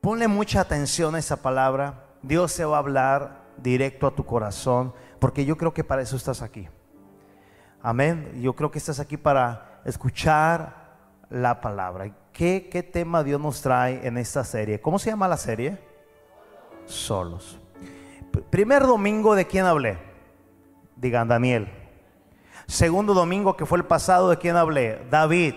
Ponle mucha atención a esa palabra. Dios se va a hablar directo a tu corazón, porque yo creo que para eso estás aquí. Amén. Yo creo que estás aquí para escuchar la palabra. ¿Qué, qué tema Dios nos trae en esta serie? ¿Cómo se llama la serie? Solos. Primer domingo, ¿de quién hablé? Digan, Daniel. Segundo domingo, que fue el pasado, ¿de quién hablé? David.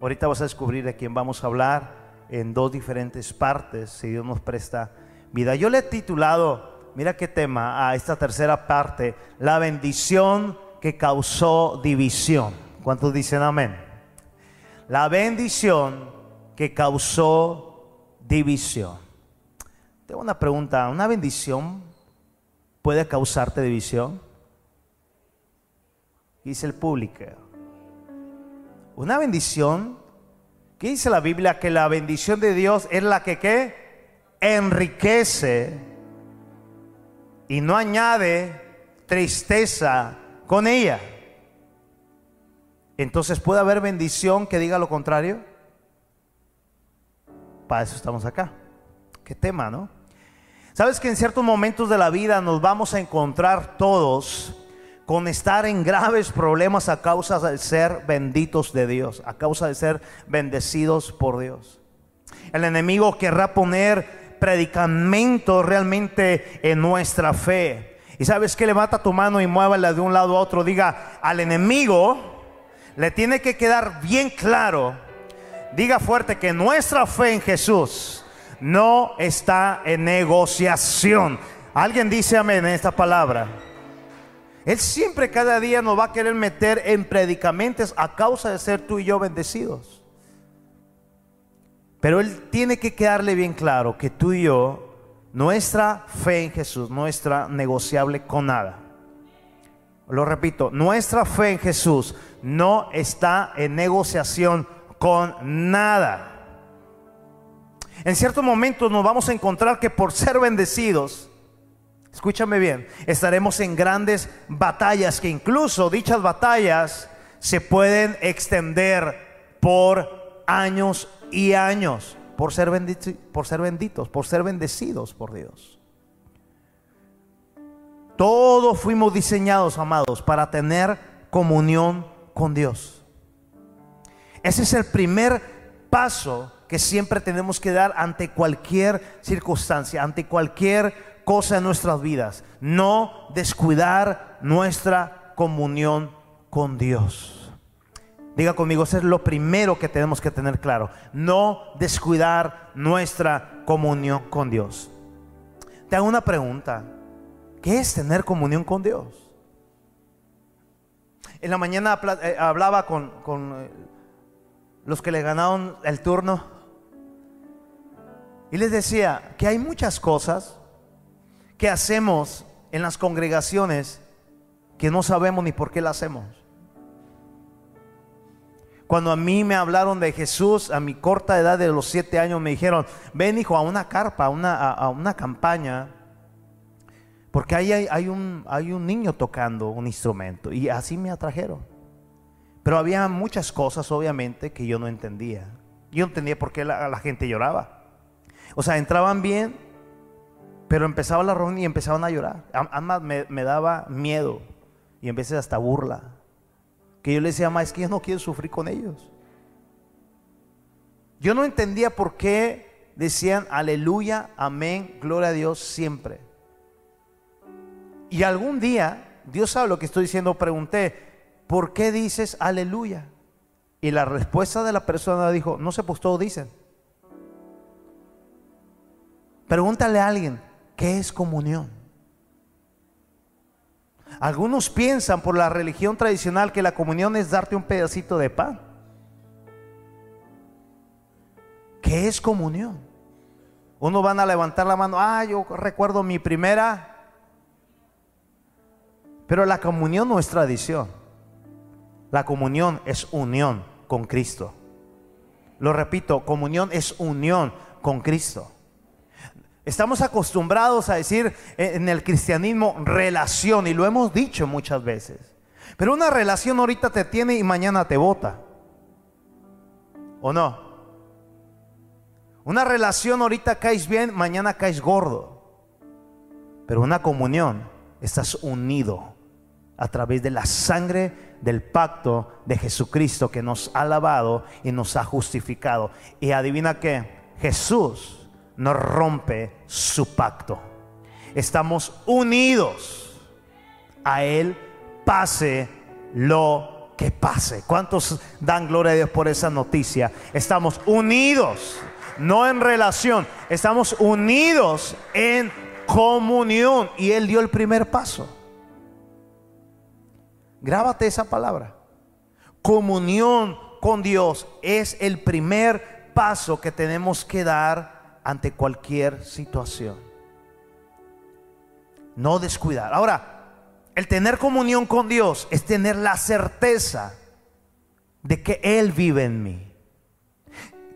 Ahorita vas a descubrir de quién vamos a hablar en dos diferentes partes, si Dios nos presta vida. Yo le he titulado, mira qué tema, a esta tercera parte, la bendición que causó división. ¿Cuántos dicen amén? La bendición que causó división. Tengo una pregunta, ¿una bendición puede causarte división? Dice el público. Una bendición ¿Qué dice la Biblia? Que la bendición de Dios es la que ¿qué? enriquece y no añade tristeza con ella. Entonces puede haber bendición que diga lo contrario. Para eso estamos acá. Qué tema, ¿no? Sabes que en ciertos momentos de la vida nos vamos a encontrar todos con estar en graves problemas a causa de ser benditos de Dios, a causa de ser bendecidos por Dios. El enemigo querrá poner predicamentos realmente en nuestra fe. Y sabes que levanta tu mano y muévala de un lado a otro. Diga al enemigo, le tiene que quedar bien claro. Diga fuerte que nuestra fe en Jesús no está en negociación. Alguien dice amén en esta palabra. Él siempre cada día nos va a querer meter en predicamentos a causa de ser tú y yo bendecidos. Pero Él tiene que quedarle bien claro que tú y yo, nuestra fe en Jesús no está negociable con nada. Lo repito, nuestra fe en Jesús no está en negociación con nada. En ciertos momentos nos vamos a encontrar que por ser bendecidos, escúchame bien, estaremos en grandes batallas que incluso dichas batallas se pueden extender por años y años por ser, por ser benditos, por ser bendecidos por Dios. Todos fuimos diseñados, amados, para tener comunión con Dios. Ese es el primer paso que siempre tenemos que dar ante cualquier circunstancia, ante cualquier cosa en nuestras vidas. No descuidar nuestra comunión con Dios. Diga conmigo, eso es lo primero que tenemos que tener claro. No descuidar nuestra comunión con Dios. Te hago una pregunta. ¿Qué es tener comunión con Dios? En la mañana eh, hablaba con, con eh, los que le ganaron el turno y les decía que hay muchas cosas que hacemos en las congregaciones que no sabemos ni por qué las hacemos. Cuando a mí me hablaron de Jesús a mi corta edad de los siete años, me dijeron, ven hijo a una carpa, a una, a, una campaña, porque ahí hay, hay, un, hay un niño tocando un instrumento. Y así me atrajeron. Pero había muchas cosas, obviamente, que yo no entendía. Yo no entendía por qué la, la gente lloraba. O sea, entraban bien, pero empezaba la reunión y empezaban a llorar. Además me, daba miedo y en veces hasta burla. Que yo le decía, mamá, es que yo no quiero sufrir con ellos. Yo no entendía por qué decían aleluya, amén, gloria a Dios siempre. Y algún día, Dios sabe lo que estoy diciendo, pregunté, ¿por qué dices aleluya? Y la respuesta de la persona dijo, no sé, pues todos dicen. Pregúntale a alguien, ¿Qué es comunión? Algunos piensan por la religión tradicional que la comunión es darte un pedacito de pan. ¿Qué es comunión? Uno van a levantar la mano, ah, yo recuerdo mi primera. Pero la comunión no es tradición. La comunión es unión con Cristo. Lo repito, comunión es unión con Cristo. Estamos acostumbrados a decir en el cristianismo relación y lo hemos dicho muchas veces. Pero una relación ahorita te tiene y mañana te bota. ¿O no? Una relación ahorita caes bien, mañana caes gordo. Pero una comunión, estás unido a través de la sangre del pacto de Jesucristo que nos ha lavado y nos ha justificado. Y adivina qué, Jesús no rompe su pacto. Estamos unidos a Él, pase lo que pase. ¿Cuántos dan gloria a Dios por esa noticia? Estamos unidos, no en relación, estamos unidos en comunión. Y Él dio el primer paso. Grábate esa palabra. Comunión con Dios es el primer paso que tenemos que dar ante cualquier situación. No descuidar. Ahora, el tener comunión con Dios es tener la certeza de que Él vive en mí.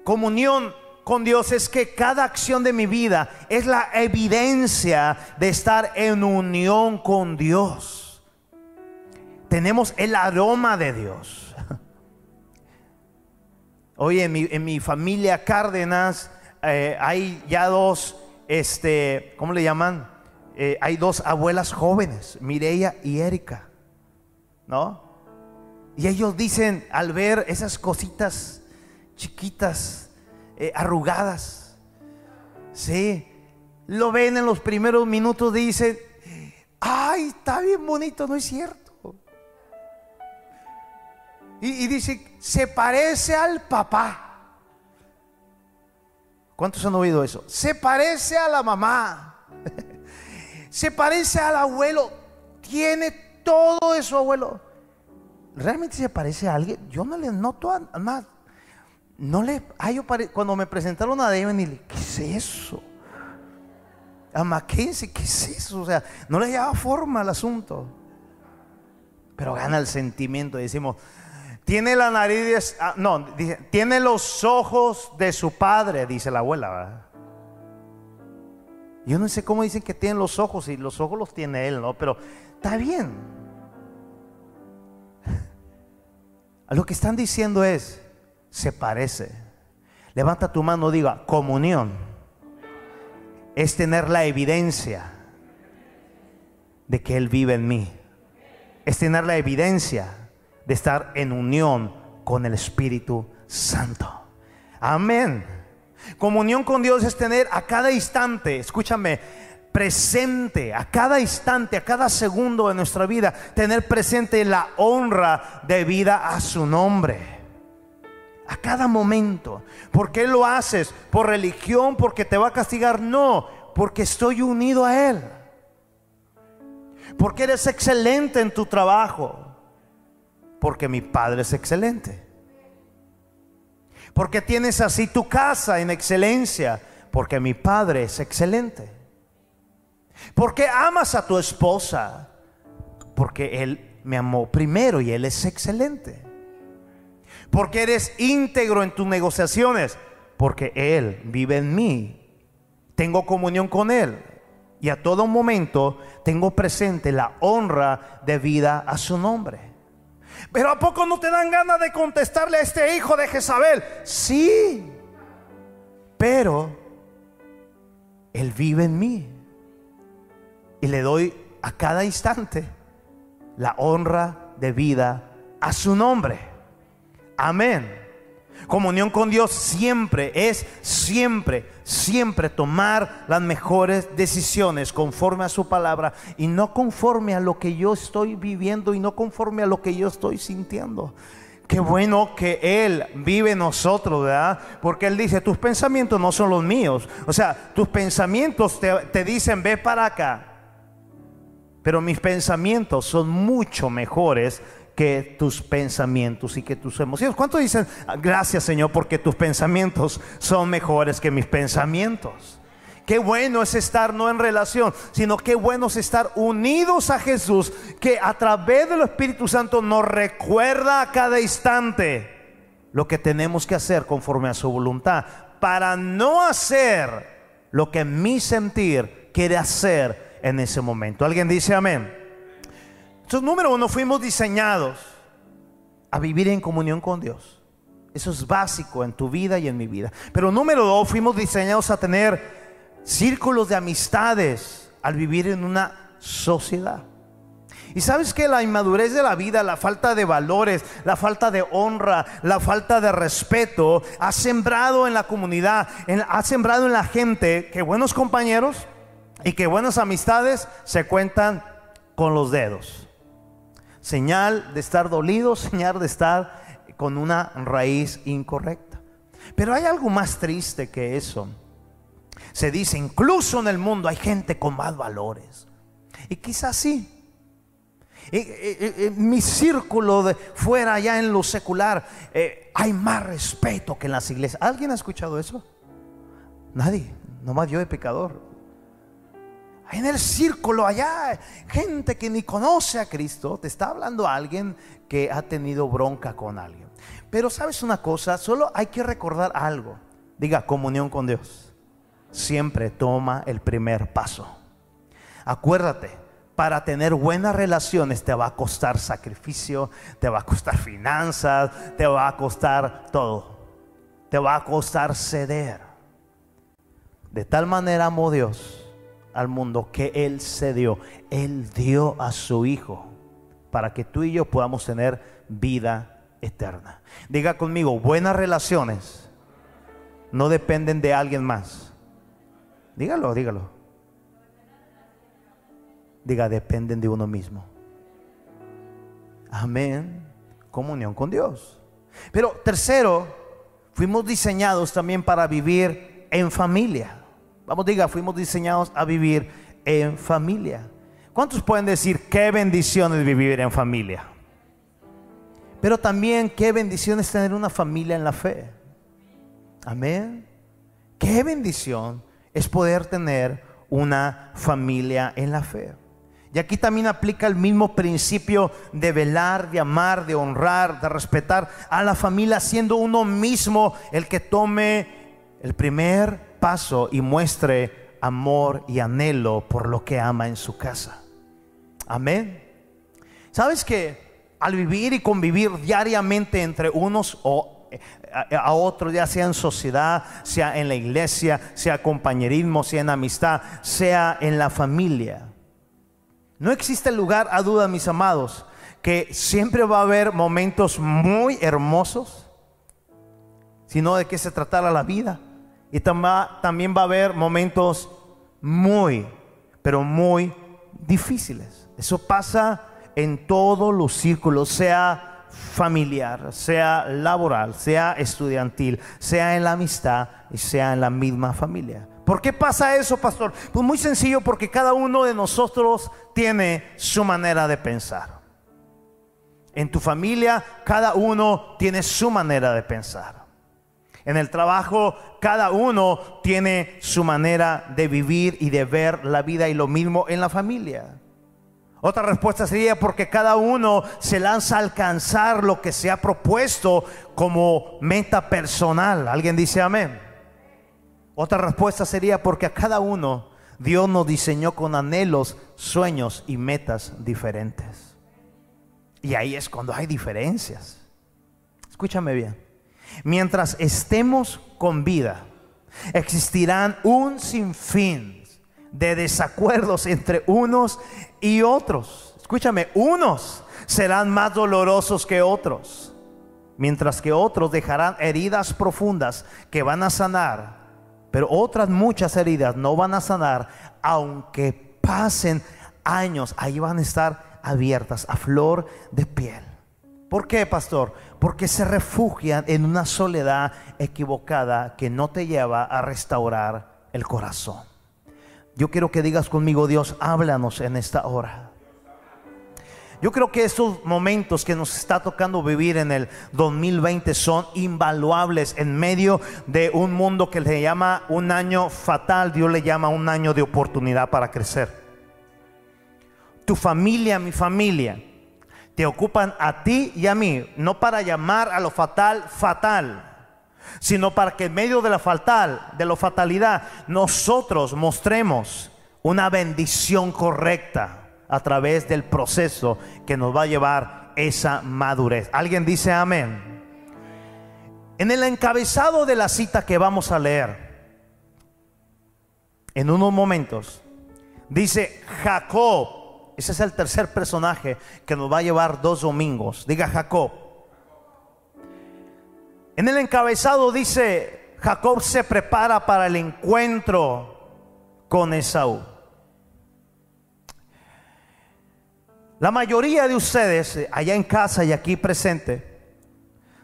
Comunión con Dios es que cada acción de mi vida es la evidencia de estar en unión con Dios. Tenemos el aroma de Dios. Hoy en mi, en mi familia Cárdenas eh, hay ya dos, este, ¿cómo le llaman? Eh, hay dos abuelas jóvenes, Mireia y Erika, ¿no? Y ellos dicen, al ver esas cositas chiquitas, eh, arrugadas, sí, lo ven en los primeros minutos, dicen, ay, está bien bonito, no es cierto. Y, y dice, se parece al papá. ¿Cuántos han oído eso? Se parece a la mamá. se parece al abuelo. Tiene todo de su abuelo. ¿Realmente se parece a alguien? Yo no le noto a. No le. yo cuando me presentaron a David, y le ¿qué es eso? A Mackenzie, ¿qué es eso? O sea, no le lleva forma al asunto. Pero gana el sentimiento. Decimos, tiene la nariz, ah, no, tiene los ojos de su padre, dice la abuela. Yo no sé cómo dicen que tienen los ojos y los ojos los tiene él, ¿no? Pero está bien. Lo que están diciendo es, se parece. Levanta tu mano, diga, comunión. Es tener la evidencia de que Él vive en mí. Es tener la evidencia de estar en unión con el Espíritu Santo. Amén. Comunión con Dios es tener a cada instante, escúchame, presente, a cada instante, a cada segundo de nuestra vida, tener presente la honra de vida a su nombre. A cada momento. ¿Por qué lo haces? ¿Por religión? ¿Porque te va a castigar? No, porque estoy unido a Él. Porque eres excelente en tu trabajo porque mi Padre es excelente. Porque tienes así tu casa en excelencia, porque mi Padre es excelente. Porque amas a tu esposa, porque Él me amó primero y Él es excelente. Porque eres íntegro en tus negociaciones, porque Él vive en mí. Tengo comunión con Él. Y a todo momento tengo presente la honra de vida a su nombre. Pero ¿a poco no te dan ganas de contestarle a este hijo de Jezabel? Sí, pero Él vive en mí. Y le doy a cada instante la honra de vida a su nombre. Amén. Comunión con Dios siempre es, siempre, siempre tomar las mejores decisiones conforme a su palabra y no conforme a lo que yo estoy viviendo y no conforme a lo que yo estoy sintiendo. Qué bueno que Él vive en nosotros, ¿verdad? Porque Él dice, tus pensamientos no son los míos. O sea, tus pensamientos te, te dicen, ve para acá. Pero mis pensamientos son mucho mejores que tus pensamientos y que tus emociones. ¿Cuántos dicen, gracias Señor, porque tus pensamientos son mejores que mis pensamientos? Qué bueno es estar no en relación, sino qué bueno es estar unidos a Jesús, que a través del Espíritu Santo nos recuerda a cada instante lo que tenemos que hacer conforme a su voluntad, para no hacer lo que mi sentir quiere hacer en ese momento. ¿Alguien dice amén? Entonces, número uno, fuimos diseñados a vivir en comunión con Dios. Eso es básico en tu vida y en mi vida. Pero número dos, fuimos diseñados a tener círculos de amistades al vivir en una sociedad. Y sabes que la inmadurez de la vida, la falta de valores, la falta de honra, la falta de respeto, ha sembrado en la comunidad, ha sembrado en la gente que buenos compañeros y que buenas amistades se cuentan con los dedos. Señal de estar dolido, señal de estar con una raíz incorrecta. Pero hay algo más triste que eso. Se dice, incluso en el mundo hay gente con más valores. Y quizás sí, en mi círculo de fuera, allá en lo secular, eh, hay más respeto que en las iglesias. ¿Alguien ha escuchado eso? Nadie, nomás yo de pecador. En el círculo allá, gente que ni conoce a Cristo, te está hablando alguien que ha tenido bronca con alguien. Pero sabes una cosa, solo hay que recordar algo. Diga, comunión con Dios. Siempre toma el primer paso. Acuérdate, para tener buenas relaciones te va a costar sacrificio, te va a costar finanzas, te va a costar todo. Te va a costar ceder. De tal manera amó Dios al mundo que Él cedió. Él dio a su Hijo para que tú y yo podamos tener vida eterna. Diga conmigo, buenas relaciones no dependen de alguien más. Dígalo, dígalo diga, dependen de uno mismo. Amén. Comunión con Dios. Pero tercero, fuimos diseñados también para vivir en familia. Vamos, diga, fuimos diseñados a vivir en familia. ¿Cuántos pueden decir qué bendición es vivir en familia? Pero también qué bendición es tener una familia en la fe. Amén. Qué bendición es poder tener una familia en la fe. Y aquí también aplica el mismo principio de velar, de amar, de honrar, de respetar a la familia, siendo uno mismo el que tome el primer paso y muestre amor y anhelo por lo que ama en su casa. Amén. ¿Sabes que al vivir y convivir diariamente entre unos o eh, a, otros, ya sea en sociedad, sea en la iglesia, sea compañerismo, sea en amistad, sea en la familia, no existe lugar a duda, mis amados, que siempre va a haber momentos muy hermosos, sino de que se tratara la vida. Y también va a haber momentos muy, pero muy difíciles. Eso pasa en todos los círculos, sea familiar, sea laboral, sea estudiantil, sea en la amistad y sea en la misma familia. ¿Por qué pasa eso, pastor? Pues muy sencillo, porque cada uno de nosotros tiene su manera de pensar. En tu familia, cada uno tiene su manera de pensar. En el trabajo, cada uno tiene su manera de vivir y de ver la vida y lo mismo en la familia. Otra respuesta sería porque cada uno se lanza a alcanzar lo que se ha propuesto como meta personal. ¿Alguien dice amén? Otra respuesta sería porque a cada uno Dios nos diseñó con anhelos, sueños y metas diferentes. Y ahí es cuando hay diferencias. Escúchame bien. Mientras estemos con vida, existirán un sinfín de desacuerdos entre unos y otros. Escúchame, unos serán más dolorosos que otros, mientras que otros dejarán heridas profundas que van a sanar pero otras muchas heridas no van a sanar, aunque pasen años, ahí van a estar abiertas a flor de piel. ¿Por qué, pastor? Porque se refugian en una soledad equivocada que no te lleva a restaurar el corazón. Yo quiero que digas conmigo, Dios, háblanos en esta hora. Yo creo que estos momentos que nos está tocando vivir en el 2020 son invaluables en medio de un mundo que le llama un año fatal, Dios le llama un año de oportunidad para crecer. Tu familia, mi familia, te ocupan a ti y a mí, no para llamar a lo fatal fatal, sino para que en medio de la fatal, de la fatalidad, nosotros mostremos una bendición correcta a través del proceso que nos va a llevar esa madurez. ¿Alguien dice amén? En el encabezado de la cita que vamos a leer, en unos momentos, dice Jacob, ese es el tercer personaje que nos va a llevar dos domingos, diga Jacob. En el encabezado dice, Jacob se prepara para el encuentro con Esaú. La mayoría de ustedes, eh, allá en casa y aquí presente,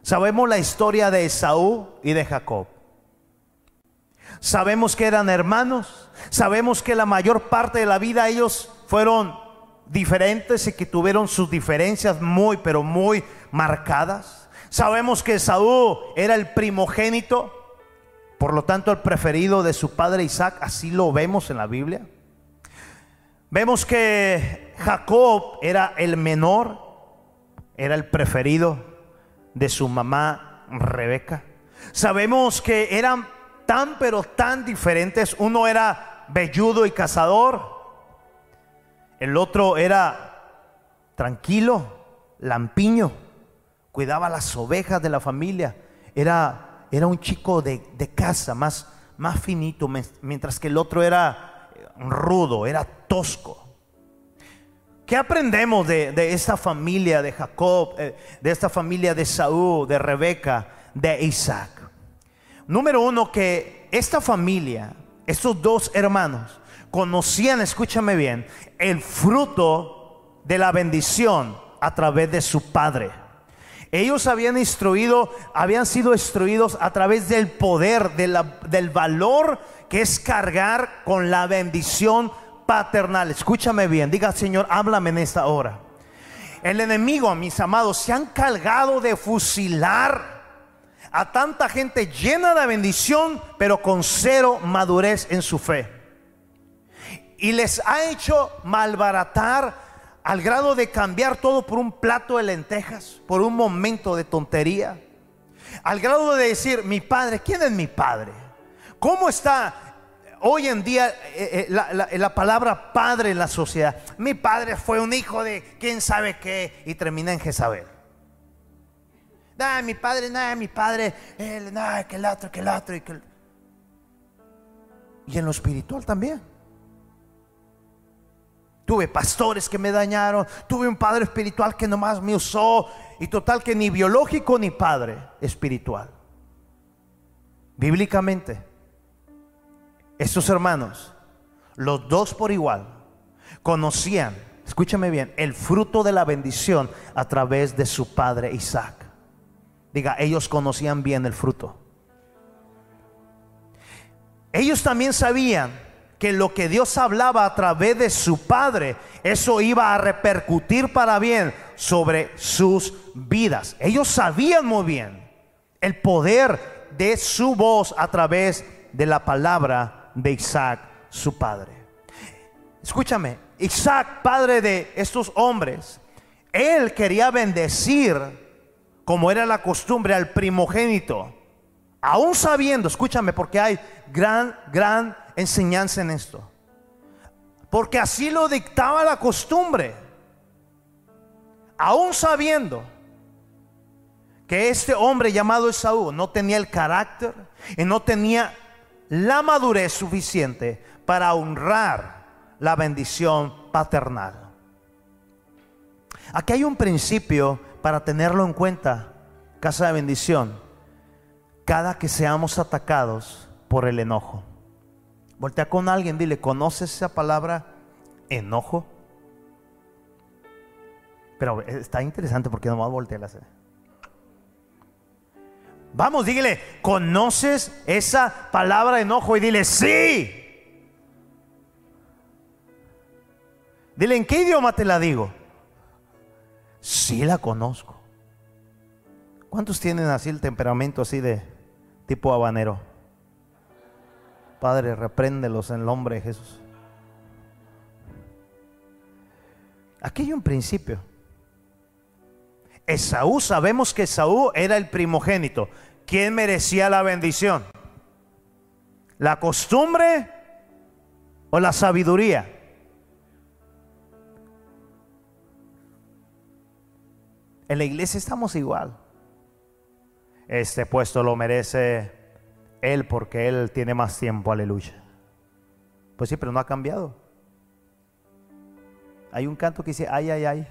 sabemos la historia de Esaú y de Jacob. Sabemos que eran hermanos, sabemos que la mayor parte de la vida ellos fueron diferentes y que tuvieron sus diferencias muy, pero muy marcadas. Sabemos que Esaú era el primogénito, por lo tanto el preferido de su padre Isaac, así lo vemos en la Biblia. Vemos que Jacob era el menor, era el preferido de su mamá Rebeca. Sabemos que eran tan pero tan diferentes. Uno era velludo y cazador. El otro era tranquilo, lampiño. Cuidaba las ovejas de la familia. Era, era un chico de, de casa, más, más finito, mientras que el otro era rudo, era tosco. ¿Qué aprendemos de, esta familia de Jacob, eh, de esta familia de Saúl, de Rebeca, de Isaac? Número uno, que esta familia, estos dos hermanos, conocían, escúchame bien, el fruto de la bendición a través de su padre. Ellos habían instruido, habían sido instruidos a través del poder, del valor que es cargar con la bendición paternal. Escúchame bien, diga Señor, háblame en esta hora. El enemigo, mis amados, se han cargado de fusilar a tanta gente llena de bendición, pero con cero madurez en su fe. Y les ha hecho malbaratar al grado de cambiar todo por un plato de lentejas, por un momento de tontería. Al grado de decir, mi padre, ¿quién es mi padre? ¿Cómo está hoy en día eh, eh, la, palabra padre en la sociedad? Mi padre fue un hijo de quién sabe qué y termina en Jezabel. Nada, mi padre, nada, mi padre, nada, que el otro, que el otro. Y, que y en lo espiritual también. Tuve pastores que me dañaron, tuve un padre espiritual que nomás me usó y total que ni biológico ni padre espiritual. Bíblicamente, estos hermanos, los dos por igual, conocían, escúchame bien, el fruto de la bendición a través de su padre Isaac. Diga, ellos conocían bien el fruto. Ellos también sabían que lo que Dios hablaba a través de su padre, eso iba a repercutir para bien sobre sus vidas. Ellos sabían muy bien el poder de su voz a través de la palabra de Isaac, su padre. Escúchame, Isaac, padre de estos hombres, él quería bendecir, como era la costumbre, al primogénito. Aún sabiendo, escúchame, porque hay gran, gran enseñanza en esto. Porque así lo dictaba la costumbre. Aún sabiendo que este hombre llamado Esaú no tenía el carácter y no tenía la madurez suficiente para honrar la bendición paternal. Aquí hay un principio para tenerlo en cuenta, casa de bendición, cada que seamos atacados por el enojo. Voltea con alguien, dile, ¿conoces esa palabra enojo? Pero está interesante porque no va a voltear la Vamos, dígale, ¿conoces esa palabra enojo? Y dile, sí. Dile, ¿en qué idioma te la digo? Sí la conozco. ¿Cuántos tienen así el temperamento así de tipo habanero? Padre, repréndelos en el nombre de Jesús. Aquí hay un principio. Esaú, sabemos que Esaú era el primogénito. ¿Quién merecía la bendición? ¿La costumbre o la sabiduría? En la iglesia estamos igual. Este puesto lo merece él porque él tiene más tiempo, aleluya. Pues sí, pero no ha cambiado. Hay un canto que dice, ay, ay, ay.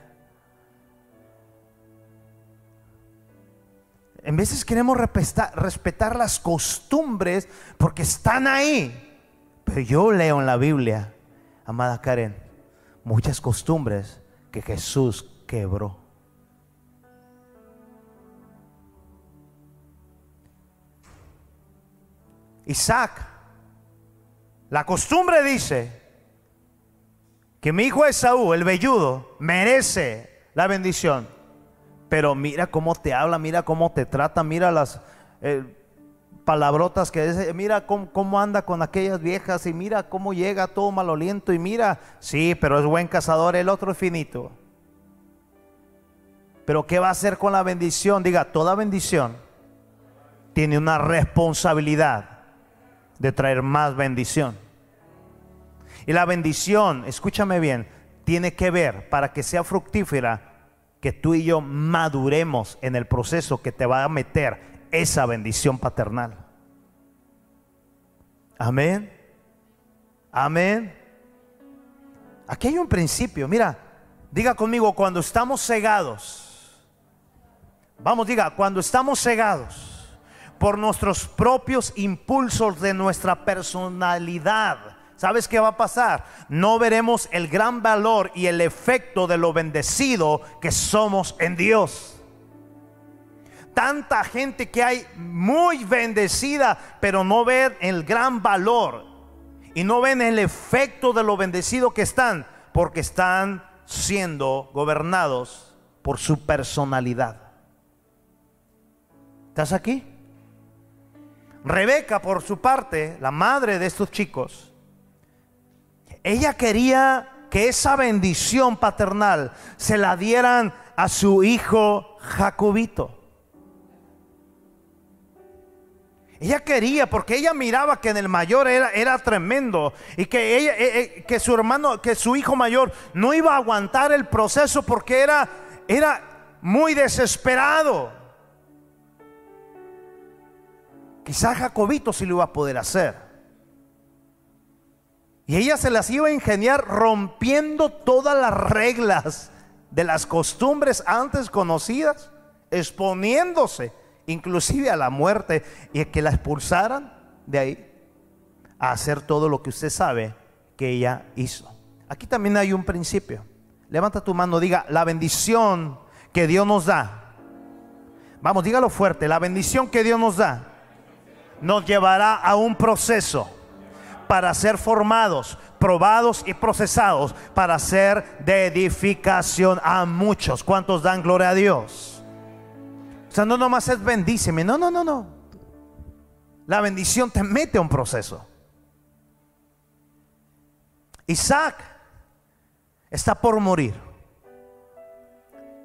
En veces queremos respetar, las costumbres porque están ahí. Pero yo leo en la Biblia, amada Karen, muchas costumbres que Jesús quebró. Isaac, la costumbre dice que mi hijo Esaú, el velludo, merece la bendición. Pero mira cómo te habla, mira cómo te trata, mira las eh, palabrotas que dice, mira cómo, cómo, anda con aquellas viejas y mira cómo llega todo maloliento y mira, sí, pero es buen cazador, el otro es finito. Pero ¿qué va a hacer con la bendición? Diga, toda bendición tiene una responsabilidad de traer más bendición. Y la bendición, escúchame bien, tiene que ver para que sea fructífera que tú y yo maduremos en el proceso que te va a meter esa bendición paternal. Amén. Amén. Aquí hay un principio. Mira, diga conmigo, cuando estamos cegados, vamos, diga, cuando estamos cegados por nuestros propios impulsos de nuestra personalidad. ¿Sabes qué va a pasar? No veremos el gran valor y el efecto de lo bendecido que somos en Dios. Tanta gente que hay muy bendecida, pero no ven el gran valor y no ven el efecto de lo bendecido que están, porque están siendo gobernados por su personalidad. ¿Estás aquí? Rebeca, por su parte, la madre de estos chicos, ella quería que esa bendición paternal se la dieran a su hijo Jacobito. Ella quería, porque ella miraba que en el mayor era, era tremendo y que, eh, eh, que su hermano, que su hijo mayor no iba a aguantar el proceso porque era, era muy desesperado. Quizás Jacobito sí lo iba a poder hacer. Y ella se las iba a ingeniar rompiendo todas las reglas de las costumbres antes conocidas, exponiéndose inclusive a la muerte y que la expulsaran de ahí a hacer todo lo que usted sabe que ella hizo. Aquí también hay un principio. Levanta tu mano, diga, la bendición que Dios nos da. Vamos, dígalo fuerte, la bendición que Dios nos da nos llevará a un proceso para ser formados, probados y procesados para ser de edificación a muchos. ¿Cuántos dan gloria a Dios? O sea, no nomás es bendíceme, no, no, no, no. La bendición te mete a un proceso. Isaac está por morir.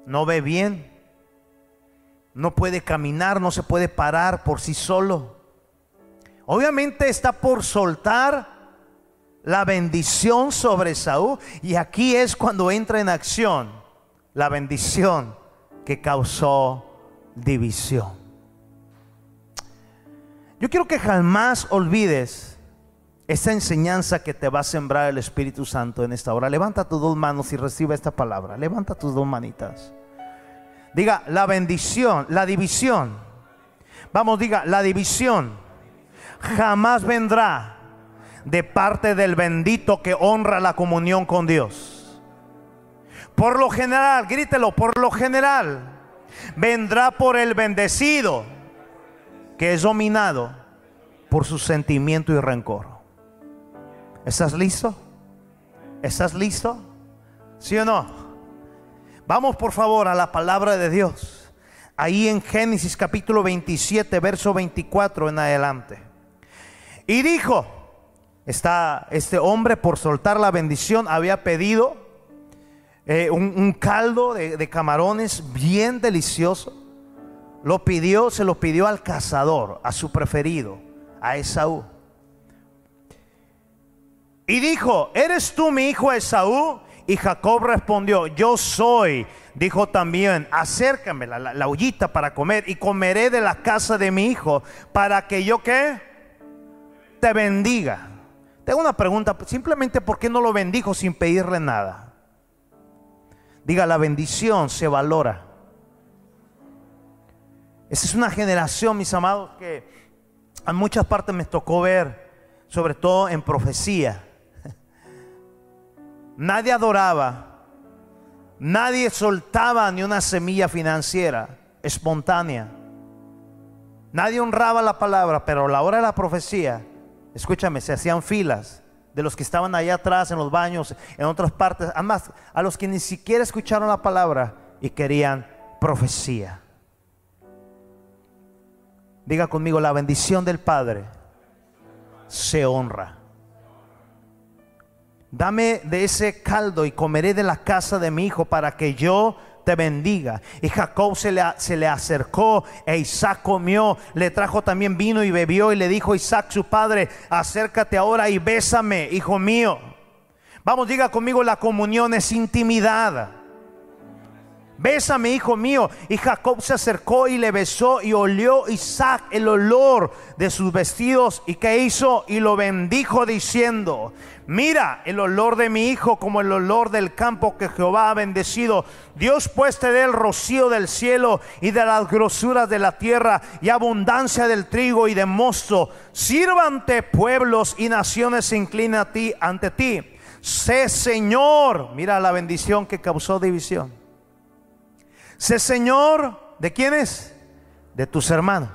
No ve bien. No puede caminar, no se puede parar por sí solo. Obviamente está por soltar la bendición sobre Saúl y aquí es cuando entra en acción la bendición que causó división. Yo quiero que jamás olvides esa enseñanza que te va a sembrar el Espíritu Santo en esta hora. Levanta tus dos manos y recibe esta palabra. Levanta tus dos manitas. Diga, la bendición, la división. Vamos, diga, la división jamás vendrá de parte del bendito que honra la comunión con Dios. Por lo general, grítelo, por lo general, vendrá por el bendecido que es dominado por su sentimiento y rencor. ¿Estás listo? ¿Estás listo? ¿Sí o no? Vamos por favor a la palabra de Dios. Ahí en Génesis capítulo 27, verso 24 en adelante. Y dijo, está este hombre por soltar la bendición había pedido eh, un, caldo de, camarones bien delicioso. Lo pidió, se lo pidió al cazador, a su preferido, a Esaú. Y dijo, ¿eres tú mi hijo Esaú? Y Jacob respondió, yo soy. Dijo también, acércame la, la, ollita para comer y comeré de la casa de mi hijo para que yo qué? Te bendiga. Tengo una pregunta, simplemente ¿por qué no lo bendijo sin pedirle nada? Diga, la bendición se valora. Esa es una generación, mis amados, que en muchas partes me tocó ver, sobre todo en profecía Nadie adoraba. Nadie soltaba ni una semilla financiera espontánea. Nadie honraba la palabra, pero a la hora de la profecía, escúchame, se hacían filas de los que estaban allá atrás en los baños, en otras partes, además a los que ni siquiera escucharon la palabra y querían profecía. Diga conmigo, la bendición del Padre se honra. Dame de ese caldo y comeré de la casa de mi hijo para que yo te bendiga. Y Jacob se le, se le, acercó e Isaac comió, le trajo también vino y bebió y le dijo Isaac su padre, acércate ahora y bésame, hijo mío. Vamos, diga conmigo, la comunión es intimidad. Bésame, hijo mío. Y Jacob se acercó y le besó y olió Isaac el olor de sus vestidos. ¿Y qué hizo? Y lo bendijo diciendo, mira el olor de mi hijo como el olor del campo que Jehová ha bendecido. Dios pues te dé el rocío del cielo y de las grosuras de la tierra y abundancia del trigo y de mosto. Sírvante pueblos y naciones se inclinen a ti, ante ti. Sé Señor. Mira la bendición que causó división Señor de quiénes? De tus hermanos.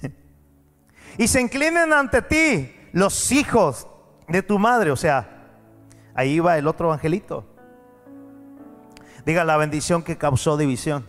y se inclinen ante ti los hijos de tu madre. O sea, ahí va el otro angelito. Diga la bendición que causó división.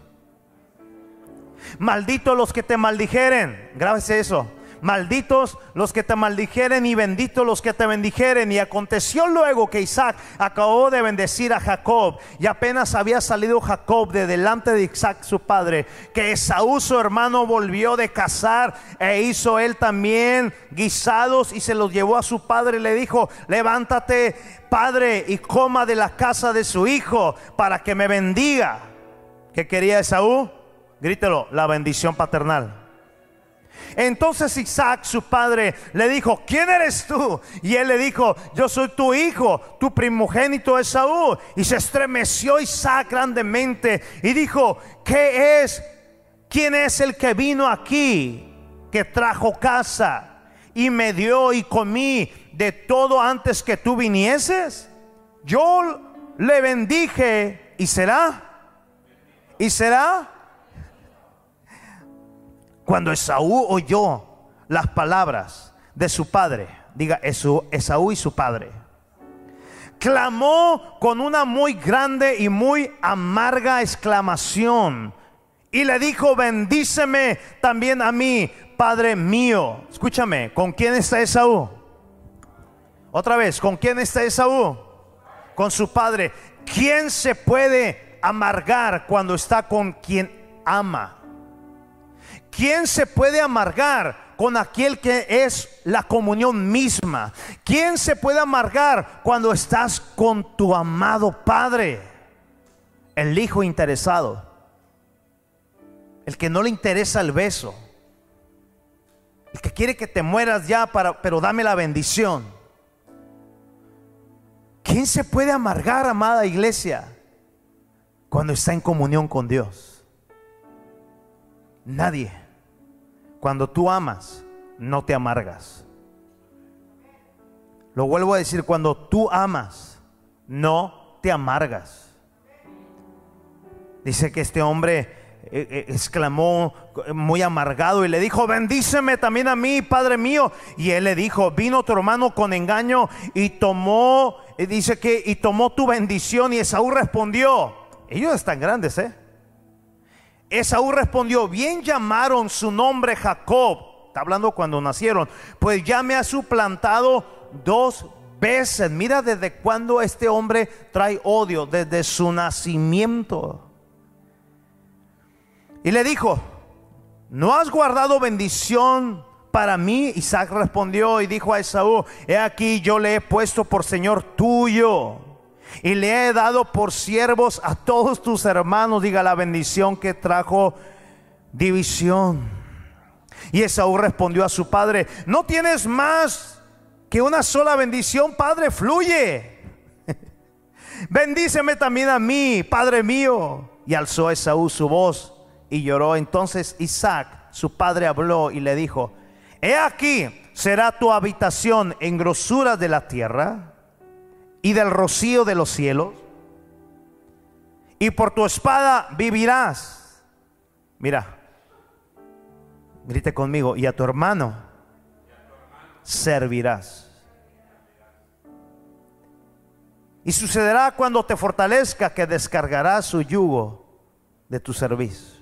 Malditos los que te maldijeren. Grábese eso. Malditos los que te maldijeren y benditos los que te bendijeren. Y aconteció luego que Isaac acabó de bendecir a Jacob y apenas había salido Jacob de delante de Isaac su padre, que Esaú su hermano volvió de cazar e hizo él también guisados y se los llevó a su padre y le dijo, levántate padre y coma de la casa de su hijo para que me bendiga. ¿Qué quería Esaú? Grítelo, la bendición paternal. Entonces Isaac, su padre, le dijo, ¿quién eres tú? Y él le dijo, yo soy tu hijo, tu primogénito Esaú. Y se estremeció Isaac grandemente y dijo, ¿qué es? ¿Quién es el que vino aquí, que trajo casa y me dio y comí de todo antes que tú vinieses? Yo le bendije y será. ¿Y será? Cuando Esaú oyó las palabras de su padre, diga Esaú y su padre, clamó con una muy grande y muy amarga exclamación y le dijo, bendíceme también a mí, Padre mío. Escúchame, ¿con quién está Esaú? Otra vez, ¿con quién está Esaú? Con su padre. ¿Quién se puede amargar cuando está con quien ama? ¿Quién se puede amargar con aquel que es la comunión misma? ¿Quién se puede amargar cuando estás con tu amado Padre? El hijo interesado. El que no le interesa el beso. El que quiere que te mueras ya para pero dame la bendición. ¿Quién se puede amargar, amada iglesia, cuando está en comunión con Dios? Nadie. Cuando tú amas, no te amargas. Lo vuelvo a decir, cuando tú amas, no te amargas. Dice que este hombre eh, eh, exclamó muy amargado y le dijo, bendíceme también a mí, Padre mío. Y él le dijo, vino tu hermano con engaño y tomó, dice que, y tomó tu bendición. Y Esaú respondió, ellos están grandes, ¿eh? Esaú respondió, bien llamaron su nombre Jacob. Está hablando cuando nacieron. Pues ya me ha suplantado dos veces. Mira desde cuándo este hombre trae odio, desde su nacimiento. Y le dijo, ¿no has guardado bendición para mí? Isaac respondió y dijo a Esaú, he aquí yo le he puesto por Señor tuyo y le he dado por siervos a todos tus hermanos, diga la bendición que trajo división. Y Esaú respondió a su padre, no tienes más que una sola bendición, padre, fluye. Bendíceme también a mí, padre mío. Y alzó Esaú su voz y lloró. Entonces Isaac, su padre, habló y le dijo, he aquí, será tu habitación en grosura de la tierra y del rocío de los cielos, y por tu espada vivirás. Mira, grite conmigo, y a tu hermano servirás. Y sucederá cuando te fortalezca que descargarás su yugo de tu servicio.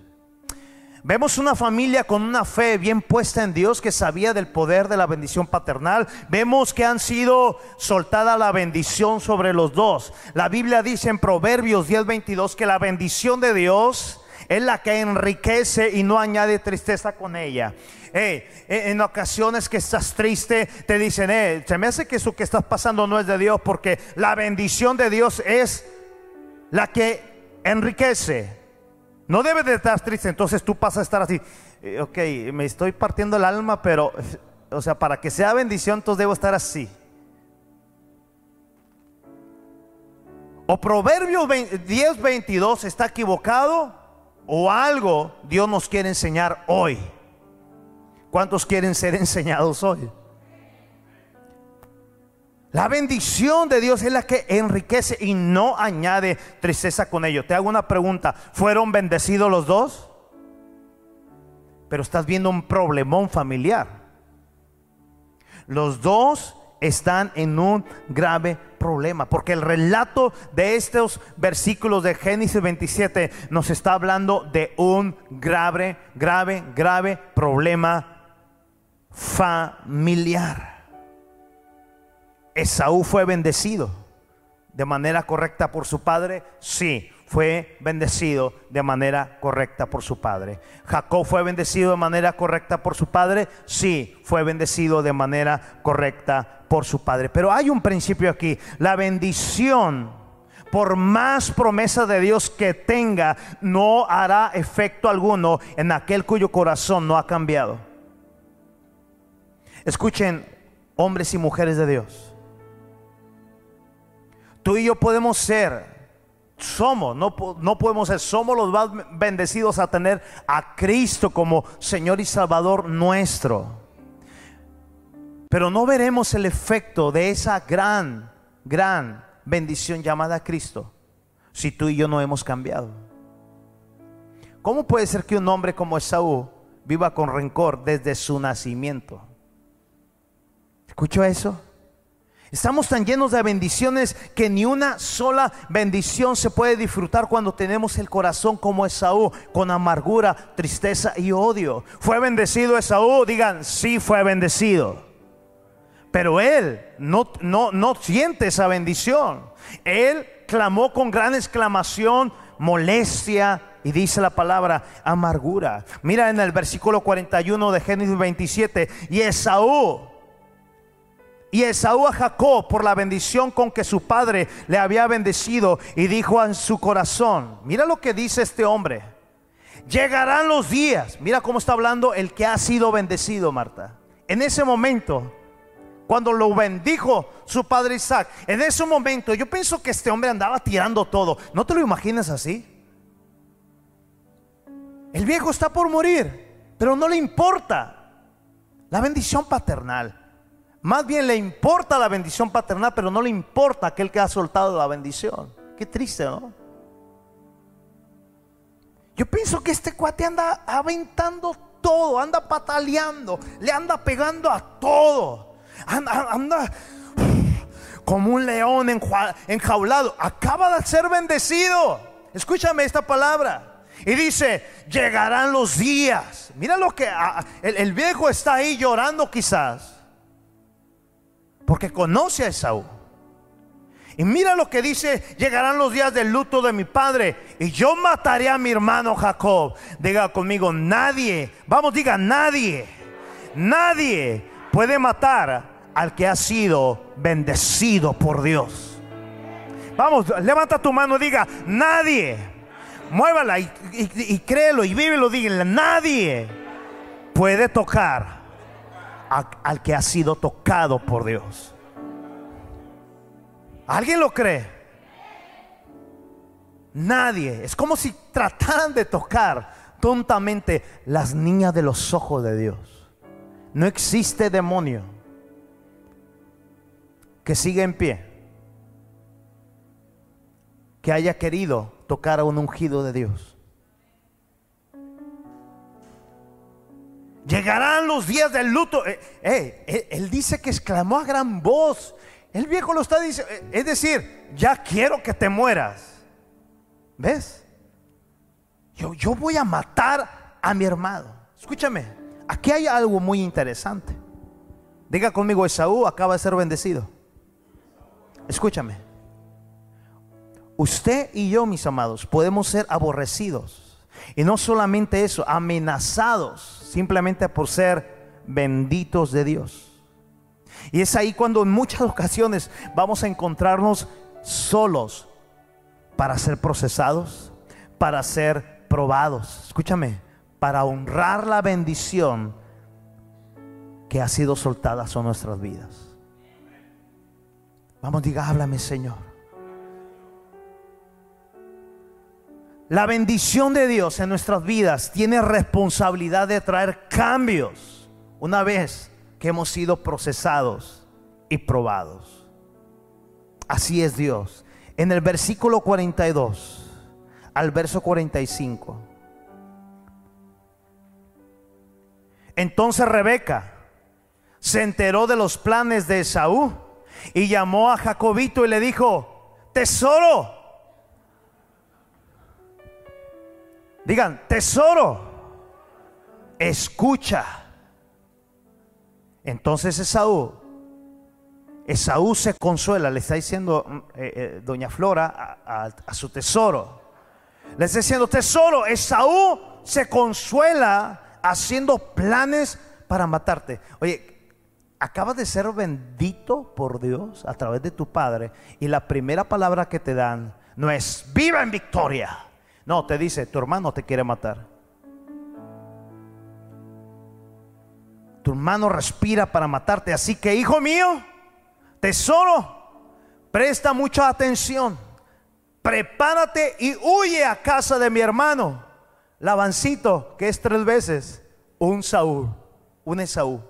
Vemos una familia con una fe bien puesta en Dios que sabía del poder de la bendición paternal. Vemos que han sido soltada la bendición sobre los dos. La Biblia dice en Proverbios 10:22 que la bendición de Dios es la que enriquece y no añade tristeza con ella. en ocasiones que estás triste, te dicen, eh, se me hace que eso que estás pasando no es de Dios, porque la bendición de Dios es la que enriquece. No debes de estar triste, entonces tú pasas a estar así. Eh, ok, me estoy partiendo el alma, pero, o sea, para que sea bendición, entonces debo estar así. O Proverbios 10, 22 está equivocado o algo Dios nos quiere enseñar hoy. ¿Cuántos quieren ser enseñados hoy? La bendición de Dios es la que enriquece y no añade tristeza con ello. Te hago una pregunta. ¿Fueron bendecidos los dos? Pero estás viendo un problemón familiar. Los dos están en un grave problema, porque el relato de estos versículos de Génesis 27 nos está hablando de un grave, grave, grave problema familiar. Esaú fue bendecido de manera correcta por su padre, sí, fue bendecido de manera correcta por su padre. Jacob fue bendecido de manera correcta por su padre, sí, fue bendecido de manera correcta por su padre. Pero hay un principio aquí, la bendición por más promesa de Dios que tenga, no hará efecto alguno en aquel cuyo corazón no ha cambiado. Escuchen, hombres y mujeres de Dios. Tú y yo podemos ser, somos, no, no podemos ser, somos los más bendecidos a tener a Cristo como Señor y Salvador nuestro. Pero no veremos el efecto de esa gran, gran bendición llamada Cristo si tú y yo no hemos cambiado. ¿Cómo puede ser que un hombre como Esaú viva con rencor desde su nacimiento? ¿Escucho eso? Estamos tan llenos de bendiciones que ni una sola bendición se puede disfrutar cuando tenemos el corazón como Esaú, con amargura, tristeza y odio. ¿Fue bendecido Esaú? Digan, sí fue bendecido. Pero él no, no, no siente esa bendición. Él clamó con gran exclamación, molestia, y dice la palabra amargura. Mira en el versículo 41 de Génesis 27. Y Esaú y Esaú a Jacob por la bendición con que su padre le había bendecido y dijo en su corazón, mira lo que dice este hombre, llegarán los días, mira cómo está hablando el que ha sido bendecido, Marta. En ese momento, cuando lo bendijo su padre Isaac, en ese momento yo pienso que este hombre andaba tirando todo. ¿No te lo imaginas así? El viejo está por morir, pero no le importa la bendición paternal. Más bien le importa la bendición paternal, pero no le importa aquel que ha soltado la bendición. Qué triste, ¿no? Yo pienso que este cuate anda aventando todo, anda pataleando, le anda pegando a todo. Anda, como un león enjaulado. Acaba de ser bendecido. Escúchame esta palabra. Y dice, llegarán los días. Mira lo que el viejo está ahí llorando quizás. Porque conoce a Esaú. Y mira lo que dice, llegarán los días del luto de mi padre y yo mataré a mi hermano Jacob. Diga conmigo, nadie, vamos, diga, nadie, nadie puede matar al que ha sido bendecido por Dios. Vamos, levanta tu mano y diga, nadie, muévala y, créelo y vívelo, dígale, nadie puede tocar al que ha sido tocado por Dios. ¿Alguien lo cree? Nadie. Es como si trataran de tocar tontamente las niñas de los ojos de Dios. No existe demonio que siga en pie, que haya querido tocar a un ungido de Dios. Llegarán los días del luto. Eh, eh, él dice que exclamó a gran voz el viejo lo está diciendo, eh, es decir, ya quiero que te mueras. ¿Ves? Yo, yo voy a matar a mi hermano. Escúchame, aquí hay algo muy interesante. Diga conmigo, Esaú acaba de ser bendecido. Escúchame. Usted y yo, mis amados, podemos ser aborrecidos. Y no solamente eso, amenazados simplemente por ser benditos de Dios. Y es ahí cuando en muchas ocasiones vamos a encontrarnos solos para ser procesados, para ser probados. Escúchame, para honrar la bendición que ha sido soltada sobre nuestras vidas. Vamos, diga, háblame Señor. La bendición de Dios en nuestras vidas tiene responsabilidad de traer cambios una vez que hemos sido procesados y probados. Así es Dios. En el versículo 42 al verso 45. Entonces Rebeca se enteró de los planes de Esaú y llamó a Jacobito y le dijo, tesoro. Digan, tesoro, escucha entonces Esaú, Esaú se consuela, le está diciendo mm, eh, eh, doña Flora a, su tesoro. Le está diciendo, tesoro, Esaú se consuela haciendo planes para matarte. Oye, acabas de ser bendito por Dios a través de tu padre y la primera palabra que te dan no es viva en victoria. No, te dice, tu hermano te quiere matar. Tu hermano respira para matarte. Así que, hijo mío, tesoro, presta mucha atención. Prepárate y huye a casa de mi hermano. Lavancito, que es tres veces un Saúl, un Esaú.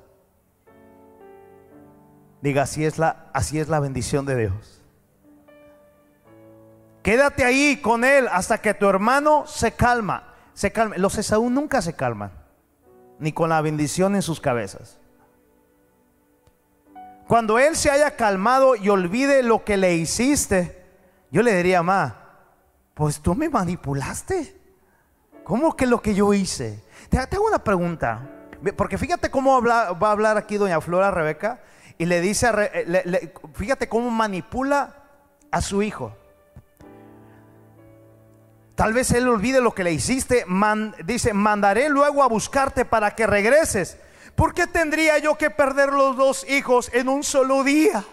Diga, así es la, así es la bendición de Dios. Quédate ahí con él hasta que tu hermano se calma. Se calma. Los Esaú nunca se calman ni con la bendición en sus cabezas. Cuando él se haya calmado y olvide lo que le hiciste, yo le diría, ma, pues tú me manipulaste. ¿Cómo que lo que yo hice? Te, hago una pregunta. Porque fíjate cómo va a hablar aquí doña Flora Rebeca y le dice, fíjate cómo manipula a su hijo. Tal vez él olvide lo que le hiciste. dice, mandaré luego a buscarte para que regreses. ¿Por qué tendría yo que perder los dos hijos en un solo día?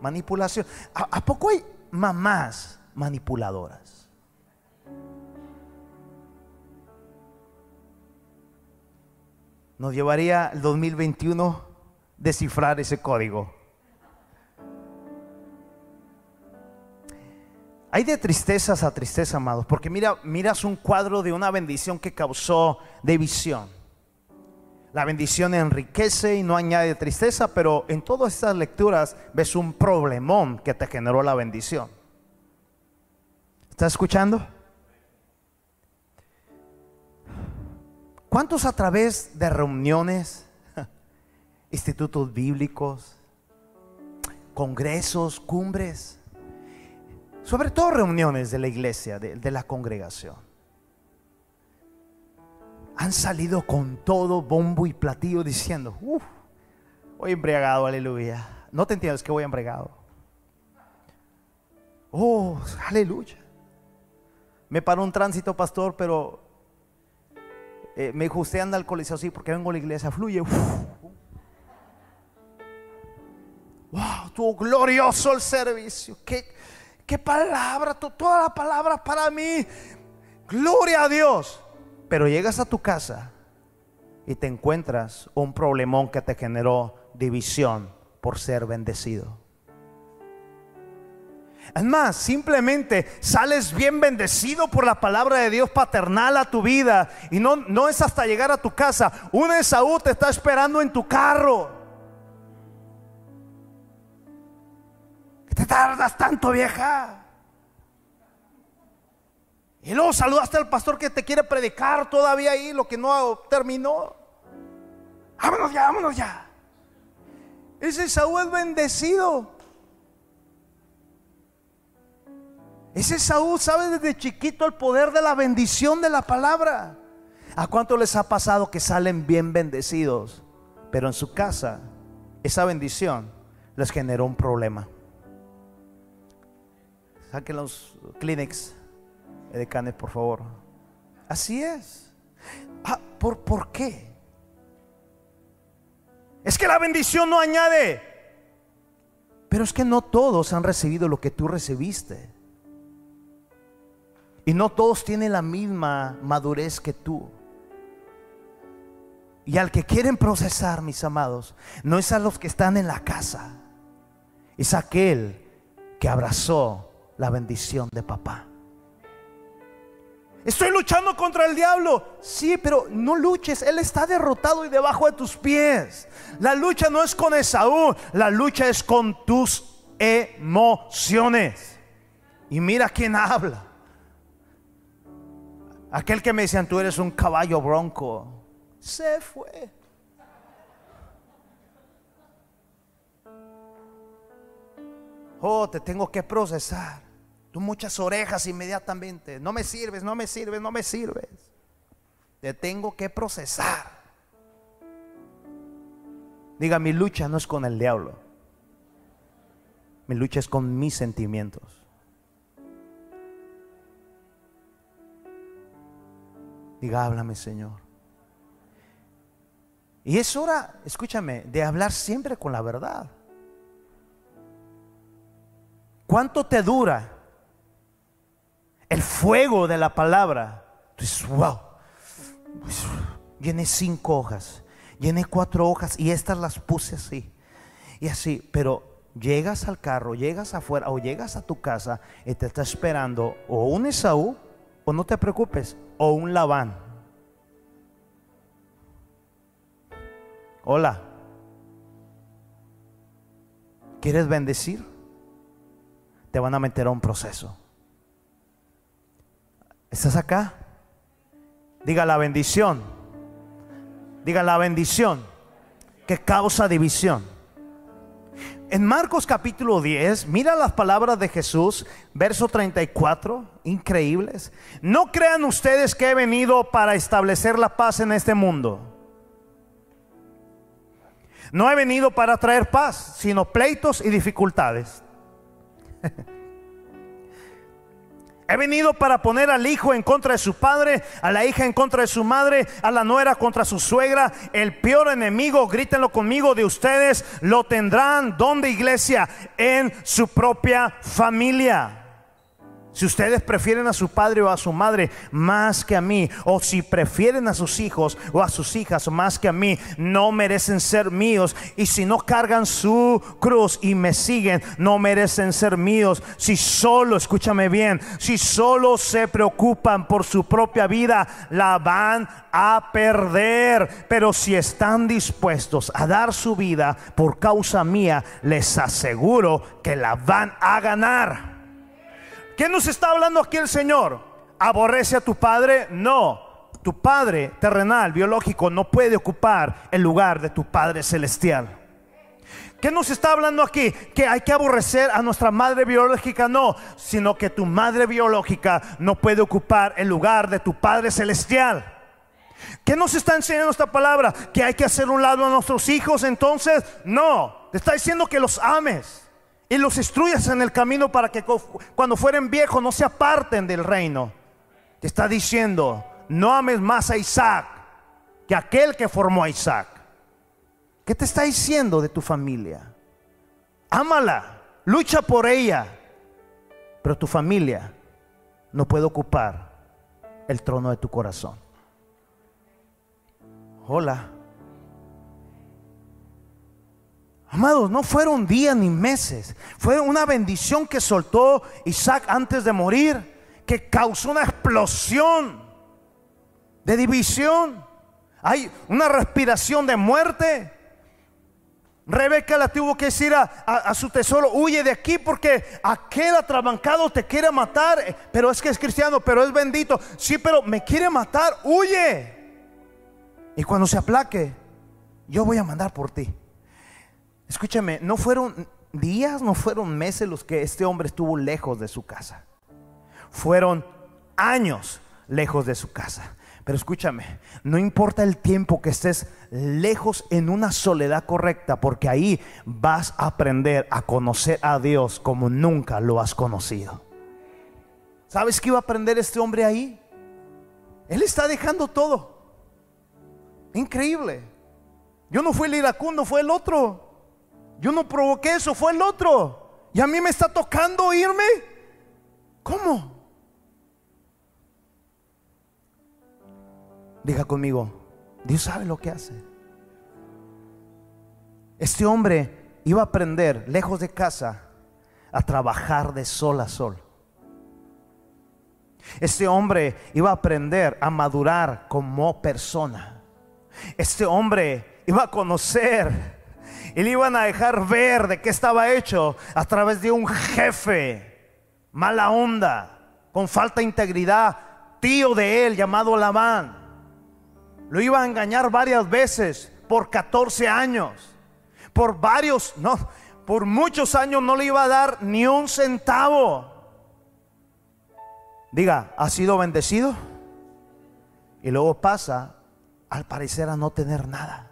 Manipulación. ¿A, poco hay mamás manipuladoras? Nos llevaría el 2021 descifrar ese código. Hay de tristezas a tristeza, amados, porque mira, miras un cuadro de una bendición que causó división. La bendición enriquece y no añade tristeza, pero en todas estas lecturas ves un problemón que te generó la bendición. ¿Estás escuchando? ¿Cuántos a través de reuniones, institutos bíblicos, congresos, cumbres, sobre todo reuniones de la iglesia, de, la congregación, han salido con todo bombo y platillo diciendo, uff, voy embriagado, aleluya. No te entiendes que voy embriagado. Oh, aleluya. Me paró un tránsito, pastor, pero eh, me dijo, usted anda alcoholizado, sí, porque vengo a la iglesia, fluye. Wow, tuvo glorioso el servicio. Qué, qué palabra, toda la palabra para mí. Gloria a Dios. Pero llegas a tu casa y te encuentras un problemón que te generó división por ser bendecido. Es más, simplemente sales bien bendecido por la palabra de Dios paternal a tu vida. Y no, no es hasta llegar a tu casa. Un Esaú te está esperando en tu carro. Te tardas tanto, vieja? Y luego saludaste al pastor que te quiere predicar todavía ahí, lo que no terminó. Vámonos ya, vámonos ya. Ese Saúl es bendecido. Ese Saúl sabe desde chiquito el poder de la bendición de la palabra. ¿A cuánto les ha pasado que salen bien bendecidos? Pero en su casa, esa bendición les generó un problema. Saquen los Kleenex, Canes, por favor. Así es. Ah, ¿por, ¿Por qué? Es que la bendición no añade. Pero es que no todos han recibido lo que tú recibiste. Y no todos tienen la misma madurez que tú. Y al que quieren procesar, mis amados, no es a los que están en la casa. Es aquel que abrazó la bendición de papá. Estoy luchando contra el diablo. Sí, pero no luches. Él está derrotado y debajo de tus pies. La lucha no es con Esaú. La lucha es con tus emociones. Y mira quién habla. Aquel que me decían, tú eres un caballo bronco. Se fue. Oh, te tengo que procesar muchas orejas inmediatamente. No me sirves, no me sirves, no me sirves. Te tengo que procesar. Diga, mi lucha no es con el diablo. Mi lucha es con mis sentimientos. Diga, háblame, Señor. Y es hora, escúchame, de hablar siempre con la verdad. ¿Cuánto te dura el fuego de la palabra. Entonces, wow. Llené cinco hojas, llené cuatro hojas y estas las puse así. Y así, pero llegas al carro, llegas afuera o llegas a tu casa y te está esperando o un Esaú, o no te preocupes, o un Labán. Hola. ¿Quieres bendecir? Te van a meter a un proceso. ¿Estás acá? Diga la bendición. Diga la bendición que causa división. En Marcos capítulo 10, mira las palabras de Jesús, verso 34, increíbles. No crean ustedes que he venido para establecer la paz en este mundo. No he venido para traer paz, sino pleitos y dificultades. He venido para poner al hijo en contra de su padre, a la hija en contra de su madre, a la nuera contra su suegra. El peor enemigo, grítenlo conmigo, de ustedes lo tendrán donde iglesia, en su propia familia. Si ustedes prefieren a su padre o a su madre más que a mí, o si prefieren a sus hijos o a sus hijas más que a mí, no merecen ser míos. Y si no cargan su cruz y me siguen, no merecen ser míos. Si solo, escúchame bien, si solo se preocupan por su propia vida, la van a perder. Pero si están dispuestos a dar su vida por causa mía, les aseguro que la van a ganar. ¿Qué nos está hablando aquí el Señor? ¿Aborrece a tu padre? No. Tu padre terrenal, biológico, no puede ocupar el lugar de tu padre celestial. ¿Qué nos está hablando aquí? Que hay que aborrecer a nuestra madre biológica, no, sino que tu madre biológica no puede ocupar el lugar de tu Padre Celestial. ¿Qué nos está enseñando esta palabra? Que hay que hacer un lado a nuestros hijos, entonces, no, te está diciendo que los ames y los instruyas en el camino para que cuando fueren viejos no se aparten del reino. Te está diciendo, no ames más a Isaac que aquel que formó a Isaac. ¿Qué te está diciendo de tu familia? Ámala, lucha por ella, pero tu familia no puede ocupar el trono de tu corazón. Hola. Amados, no fueron días ni meses. Fue una bendición que soltó Isaac antes de morir, que causó una explosión de división. Hay una respiración de muerte. Rebeca la tuvo que decir a, su tesoro, huye de aquí porque aquel atrabancado te quiere matar, pero es que es cristiano, pero es bendito. Sí, pero me quiere matar, huye. Y cuando se aplaque, yo voy a mandar por ti. Escúchame, no fueron días, no fueron meses los que este hombre estuvo lejos de su casa. Fueron años lejos de su casa. Pero escúchame, no importa el tiempo que estés lejos en una soledad correcta, porque ahí vas a aprender a conocer a Dios como nunca lo has conocido. ¿Sabes qué iba a aprender este hombre ahí? Él está dejando todo. Increíble. Yo no fui el iracundo, fue el otro. Yo no provoqué eso, fue el otro. Y a mí me está tocando irme. ¿Cómo? Diga conmigo, Dios sabe lo que hace. Este hombre iba a aprender, lejos de casa, a trabajar de sol a sol. Este hombre iba a aprender a madurar como persona. Este hombre iba a conocer y le iban a dejar ver de qué estaba hecho a través de un jefe, mala onda, con falta de integridad, tío de él llamado Labán. Lo iba a engañar varias veces por 14 años. Por varios, no, por muchos años no le iba a dar ni un centavo. Diga, ¿ha sido bendecido? Y luego pasa, al parecer, a no tener nada.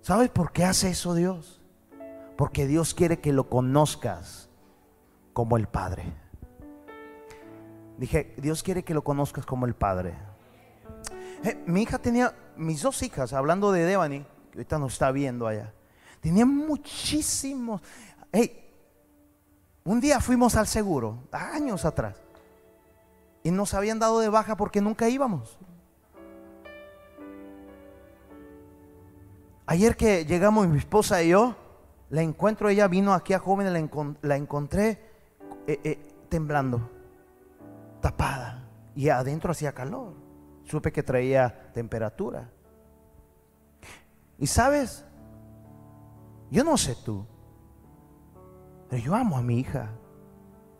¿Sabes por qué hace eso Dios? Porque Dios quiere que lo conozcas como el Padre. Dije, Dios quiere que lo conozcas como el Padre. Eh, mi hija tenía, mis dos hijas, hablando de Devani, que ahorita nos está viendo allá, tenían muchísimos. Hey, un día fuimos al seguro, años atrás, y nos habían dado de baja porque nunca íbamos. Ayer que llegamos mi esposa y yo, la encuentro, ella vino aquí a joven, la, encontré eh, eh, temblando, tapada, y adentro hacía calor supe que traía temperatura. Y sabes, yo no sé tú, pero yo amo a mi hija,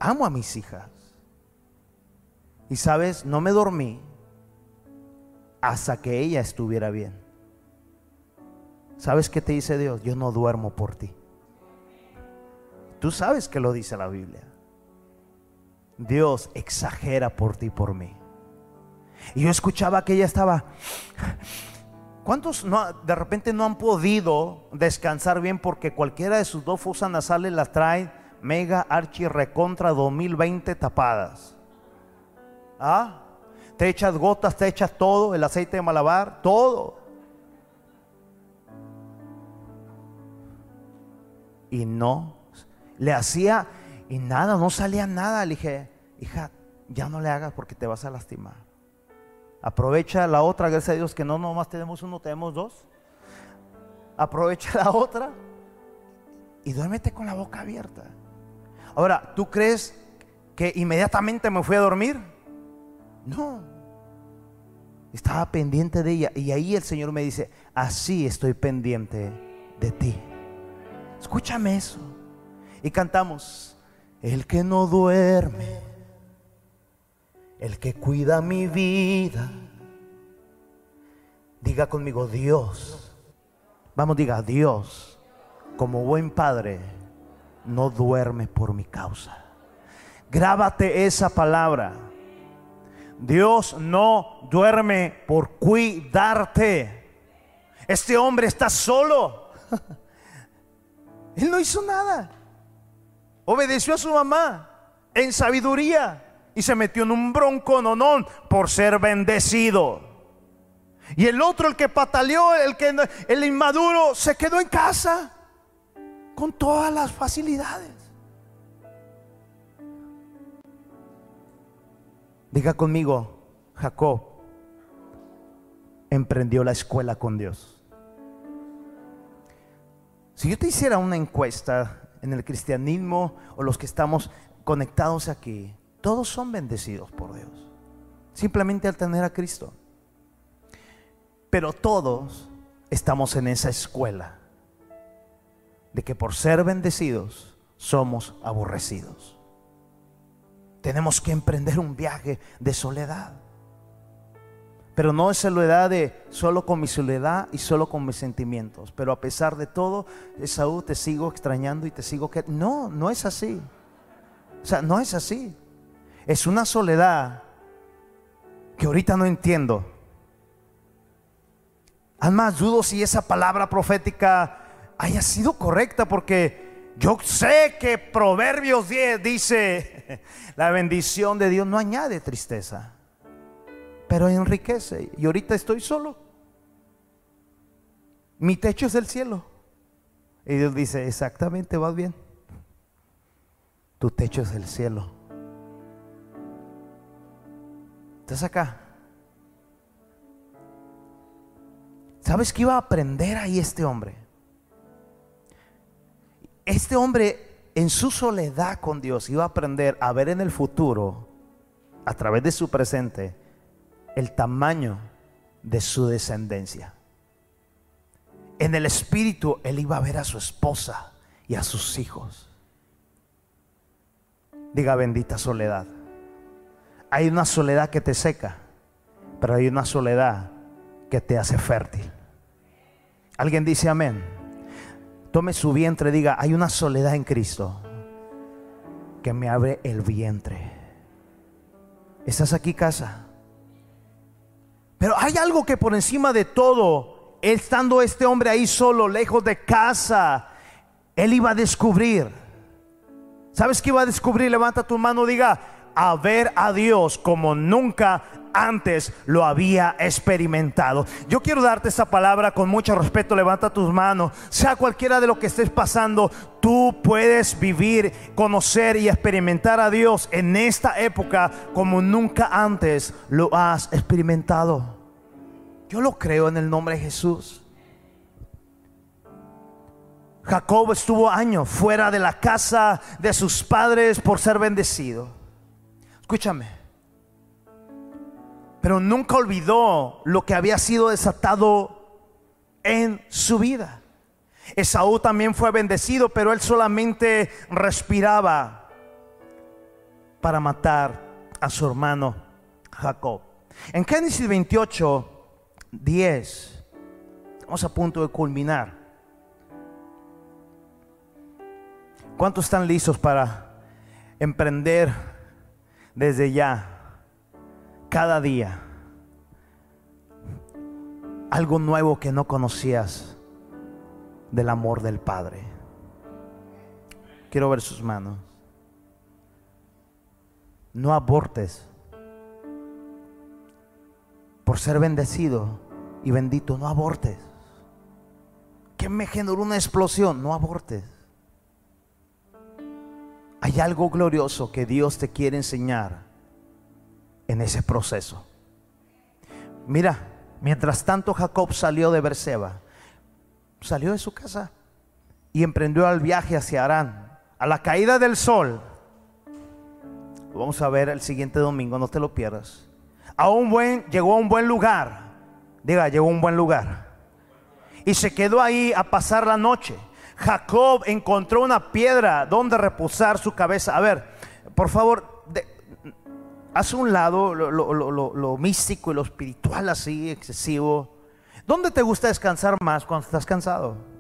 amo a mis hijas. Y sabes, no me dormí hasta que ella estuviera bien. ¿Sabes qué te dice Dios? Yo no duermo por ti. Tú sabes que lo dice la Biblia. Dios exagera por ti, por mí. Y yo escuchaba que ella estaba... ¿Cuántos no, de repente no han podido descansar bien porque cualquiera de sus dos fosas nasales las trae mega archi recontra 2020 tapadas? ¿Ah? Te echas gotas, te echas todo, el aceite de malabar, todo. Y no, le hacía y nada, no salía nada. Le dije, hija, ya no le hagas porque te vas a lastimar. Aprovecha la otra, gracias a Dios que no nomás tenemos uno, tenemos dos. Aprovecha la otra y duérmete con la boca abierta. Ahora, ¿tú crees que inmediatamente me fui a dormir? No. Estaba pendiente de ella y ahí el Señor me dice, así estoy pendiente de ti. Escúchame eso. Y cantamos, el que no duerme el que cuida mi vida. Diga conmigo, Dios. Vamos, diga, Dios como buen padre, no duerme por mi causa. Grábate esa palabra. Dios no duerme por cuidarte. Este hombre está solo. Él no hizo nada. Obedeció a su mamá en sabiduría y se metió en un bronco nonón por ser bendecido. Y el otro, el que pataleó, el que el inmaduro, se quedó en casa con todas las facilidades. Diga conmigo, Jacob emprendió la escuela con Dios. Si yo te hiciera una encuesta en el cristianismo o los que estamos conectados aquí, todos son bendecidos por Dios. Simplemente al tener a Cristo. Pero todos estamos en esa escuela de que por ser bendecidos somos aborrecidos. Tenemos que emprender un viaje de soledad. Pero no es soledad de solo con mi soledad y solo con mis sentimientos. Pero a pesar de todo, Esaú, te sigo extrañando y te sigo que no, no es así. O sea, no es así. Es una soledad que ahorita no entiendo. Además, dudo si esa palabra profética haya sido correcta porque yo sé que Proverbios 10 dice, la bendición de Dios no añade tristeza, pero enriquece. Y ahorita estoy solo. Mi techo es el cielo. Y Dios dice, exactamente, vas bien. Tu techo es el cielo. Estás acá. ¿Sabes qué iba a aprender ahí este hombre? Este hombre en su soledad con Dios iba a aprender a ver en el futuro, a través de su presente, el tamaño de su descendencia. En el espíritu él iba a ver a su esposa y a sus hijos. Diga bendita soledad. Hay una soledad que te seca, pero hay una soledad que te hace fértil. Alguien dice amén. Tome su vientre, diga, hay una soledad en Cristo que me abre el vientre. ¿Estás aquí casa? Pero hay algo que por encima de todo, estando este hombre ahí solo, lejos de casa, él iba a descubrir. ¿Sabes qué iba a descubrir? Levanta tu mano, diga, a ver a Dios como nunca antes lo había experimentado. Yo quiero darte esa palabra con mucho respeto. Levanta tus manos. Sea cualquiera de lo que estés pasando, tú puedes vivir, conocer y experimentar a Dios en esta época como nunca antes lo has experimentado. Yo lo creo en el nombre de Jesús. Jacob estuvo años fuera de la casa de sus padres por ser bendecido. Escúchame. Pero nunca olvidó lo que había sido desatado en su vida. Esaú también fue bendecido, pero él solamente respiraba para matar a su hermano Jacob. En Génesis 28, 10, estamos a punto de culminar. ¿Cuántos están listos para emprender desde ya, cada día, algo nuevo que no conocías del amor del Padre. Quiero ver sus manos. No abortes por ser bendecido y bendito. No abortes. Que me generó una explosión. No abortes. Hay algo glorioso que Dios te quiere enseñar en ese proceso. Mira, mientras tanto Jacob salió de Berseba, salió de su casa y emprendió el viaje hacia Arán. A la caída del sol, vamos a ver el siguiente domingo, no te lo pierdas. A un buen, llegó a un buen lugar. Diga, llegó a un buen lugar. Y se quedó ahí a pasar la noche. Jacob encontró una piedra donde reposar su cabeza. A ver, por favor, haz un lado lo, místico y lo espiritual así, excesivo. ¿Dónde te gusta descansar más cuando estás cansado?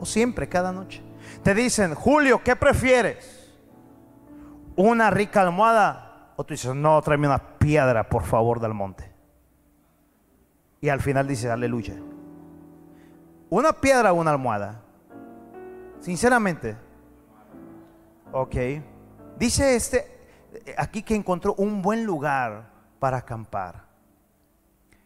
o siempre, cada noche. Te dicen, Julio, ¿qué prefieres? ¿Una rica almohada? O tú dices, no, tráeme una piedra, por favor, del monte. Y al final dices, aleluya. ¿Una piedra o una almohada? Sinceramente. Ok. Dice este aquí que encontró un buen lugar para acampar.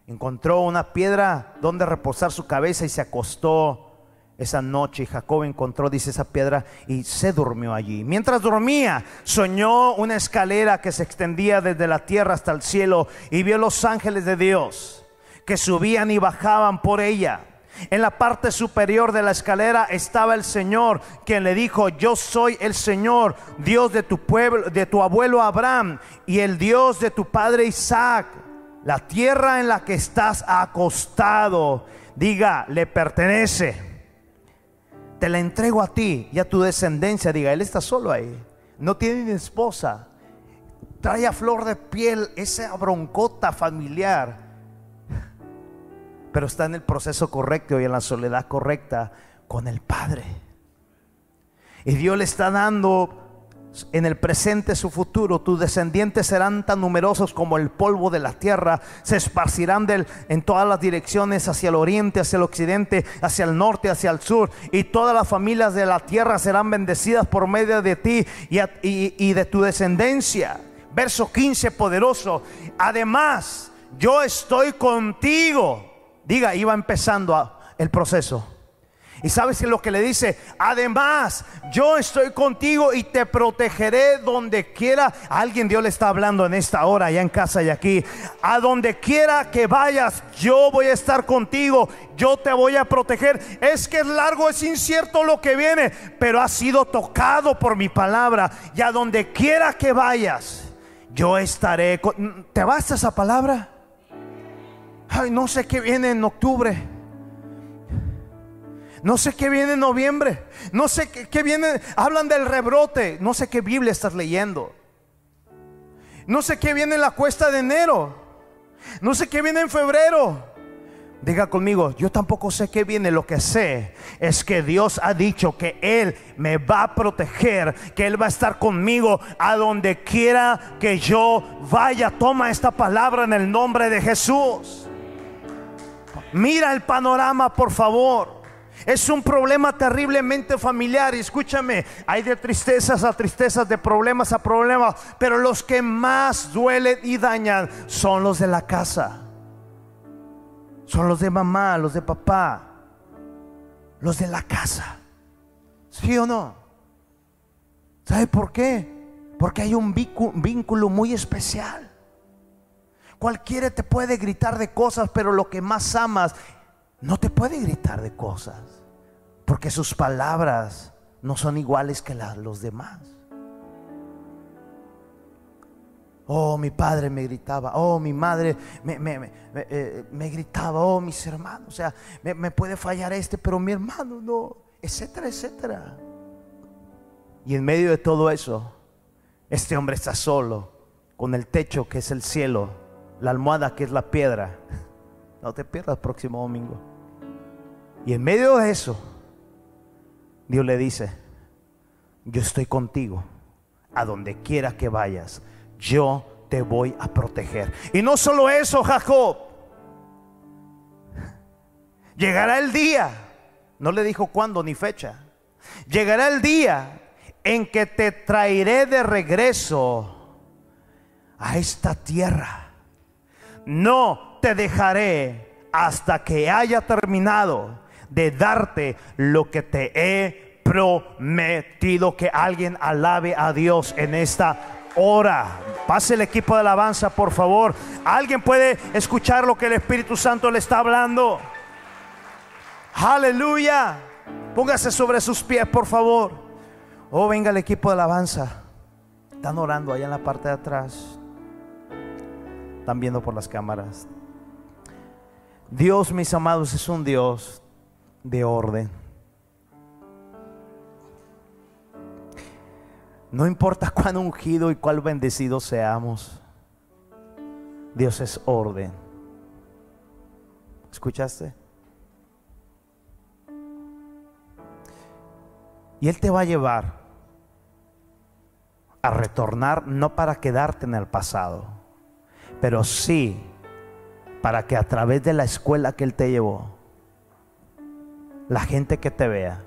Encontró una piedra donde reposar su cabeza y se acostó esa noche. Jacob encontró, dice esa piedra, y se durmió allí. Mientras dormía, soñó una escalera que se extendía desde la tierra hasta el cielo y vio los ángeles de Dios que subían y bajaban por ella. En la parte superior de la escalera estaba el Señor, quien le dijo, yo soy el Señor, Dios de tu pueblo, de tu abuelo Abraham y el Dios de tu padre Isaac. La tierra en la que estás acostado, diga, le pertenece. Te la entrego a ti y a tu descendencia. Diga, él está solo ahí. No tiene ni esposa. Trae a flor de piel esa broncota familiar pero está en el proceso correcto y en la soledad correcta con el Padre. Y Dios le está dando en el presente su futuro. Tus descendientes serán tan numerosos como el polvo de la tierra. Se esparcirán en todas las direcciones, hacia el oriente, hacia el occidente, hacia el norte, hacia el sur. Y todas las familias de la tierra serán bendecidas por medio de ti y, y de tu descendencia. Verso 15, poderoso. Además, yo estoy contigo Diga, iba empezando el proceso. Y sabes que lo que le dice, además, yo estoy contigo y te protegeré donde quiera. alguien Dios le está hablando en esta hora, allá en casa y aquí. A donde quiera que vayas, yo voy a estar contigo. Yo te voy a proteger. Es que es largo, es incierto lo que viene, pero ha sido tocado por mi palabra. Y a donde quiera que vayas, yo estaré. ¿Te basta esa palabra? Ay, no sé qué viene en octubre. No sé qué viene en noviembre. No sé qué, viene. Hablan del rebrote. No sé qué Biblia estás leyendo. No sé qué viene en la cuesta de enero. No sé qué viene en febrero. Diga conmigo, yo tampoco sé qué viene. Lo que sé es que Dios ha dicho que Él me va a proteger, que Él va a estar conmigo a donde quiera que yo vaya. Toma esta palabra en el nombre de Jesús. Mira el panorama, por favor. Es un problema terriblemente familiar. Escúchame, hay de tristezas a tristezas, de problemas a problemas. Pero los que más duelen y dañan son los de la casa. Son los de mamá, los de papá. Los de la casa. ¿Sí o no? ¿Sabe por qué? Porque hay un vínculo muy especial. Cualquiera te puede gritar de cosas, pero lo que más amas no te puede gritar de cosas. Porque sus palabras no son iguales que las los demás. Oh, mi padre me gritaba. Oh, mi madre me, eh, gritaba. Oh, mis hermanos. O sea, me, puede fallar este, pero mi hermano no. Etcétera, etcétera. Y en medio de todo eso, este hombre está solo, con el techo que es el cielo la almohada que es la piedra. No te pierdas próximo domingo. Y en medio de eso, Dios le dice, yo estoy contigo. A donde quiera que vayas, yo te voy a proteger. Y no solo eso, Jacob. Llegará el día, no le dijo cuándo ni fecha. Llegará el día en que te traeré de regreso a esta tierra no te dejaré hasta que haya terminado de darte lo que te he prometido. Que alguien alabe a Dios en esta hora. Pase el equipo de alabanza, por favor. ¿Alguien puede escuchar lo que el Espíritu Santo le está hablando? Aleluya. Póngase sobre sus pies, por favor. Oh, venga el equipo de alabanza. Están orando allá en la parte de atrás. Están viendo por las cámaras. Dios, mis amados, es un Dios de orden. No importa cuán ungido y cuán bendecido seamos, Dios es orden. ¿Escuchaste? Y Él te va a llevar a retornar no para quedarte en el pasado, pero sí para que a través de la escuela que Él te llevó, la gente que te vea,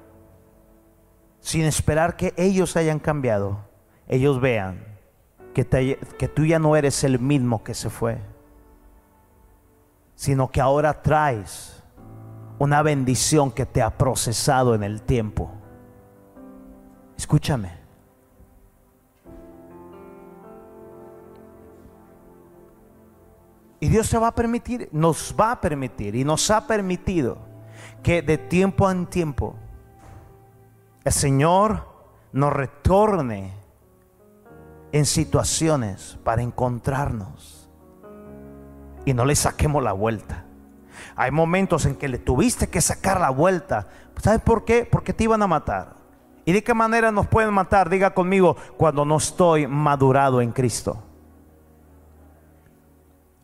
sin esperar que ellos hayan cambiado, ellos vean que, que tú ya no eres el mismo que se fue, sino que ahora traes una bendición que te ha procesado en el tiempo. Escúchame. Y Dios se va a permitir, nos va a permitir y nos ha permitido que de tiempo en tiempo el Señor nos retorne en situaciones para encontrarnos y no le saquemos la vuelta. Hay momentos en que le tuviste que sacar la vuelta. ¿Sabes por qué? Porque te iban a matar. ¿Y de qué manera nos pueden matar? Diga conmigo, cuando no estoy madurado en Cristo.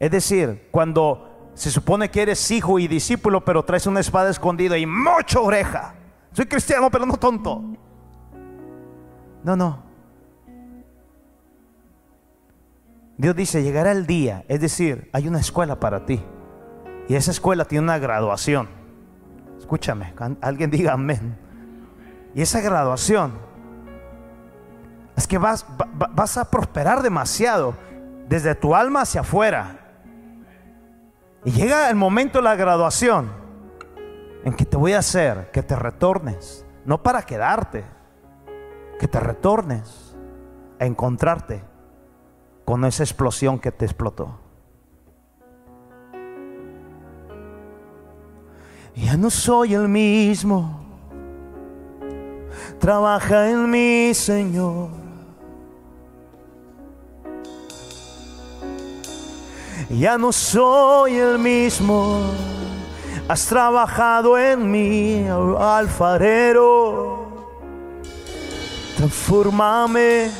Es decir, cuando se supone que eres hijo y discípulo, pero traes una espada escondida y mucha oreja. Soy cristiano, pero no tonto. No, no. Dios dice, llegará el día, es decir, hay una escuela para ti. Y esa escuela tiene una graduación. Escúchame, alguien diga amén. Y esa graduación es que vas, vas a prosperar demasiado desde tu alma hacia afuera. Y llega el momento de la graduación en que te voy a hacer que te retornes, no para quedarte, que te retornes a encontrarte con esa explosión que te explotó. Ya no soy el mismo. Trabaja en mí, Señor. Ya no soy el mismo. Has trabajado en mí, alfarero. Transformame.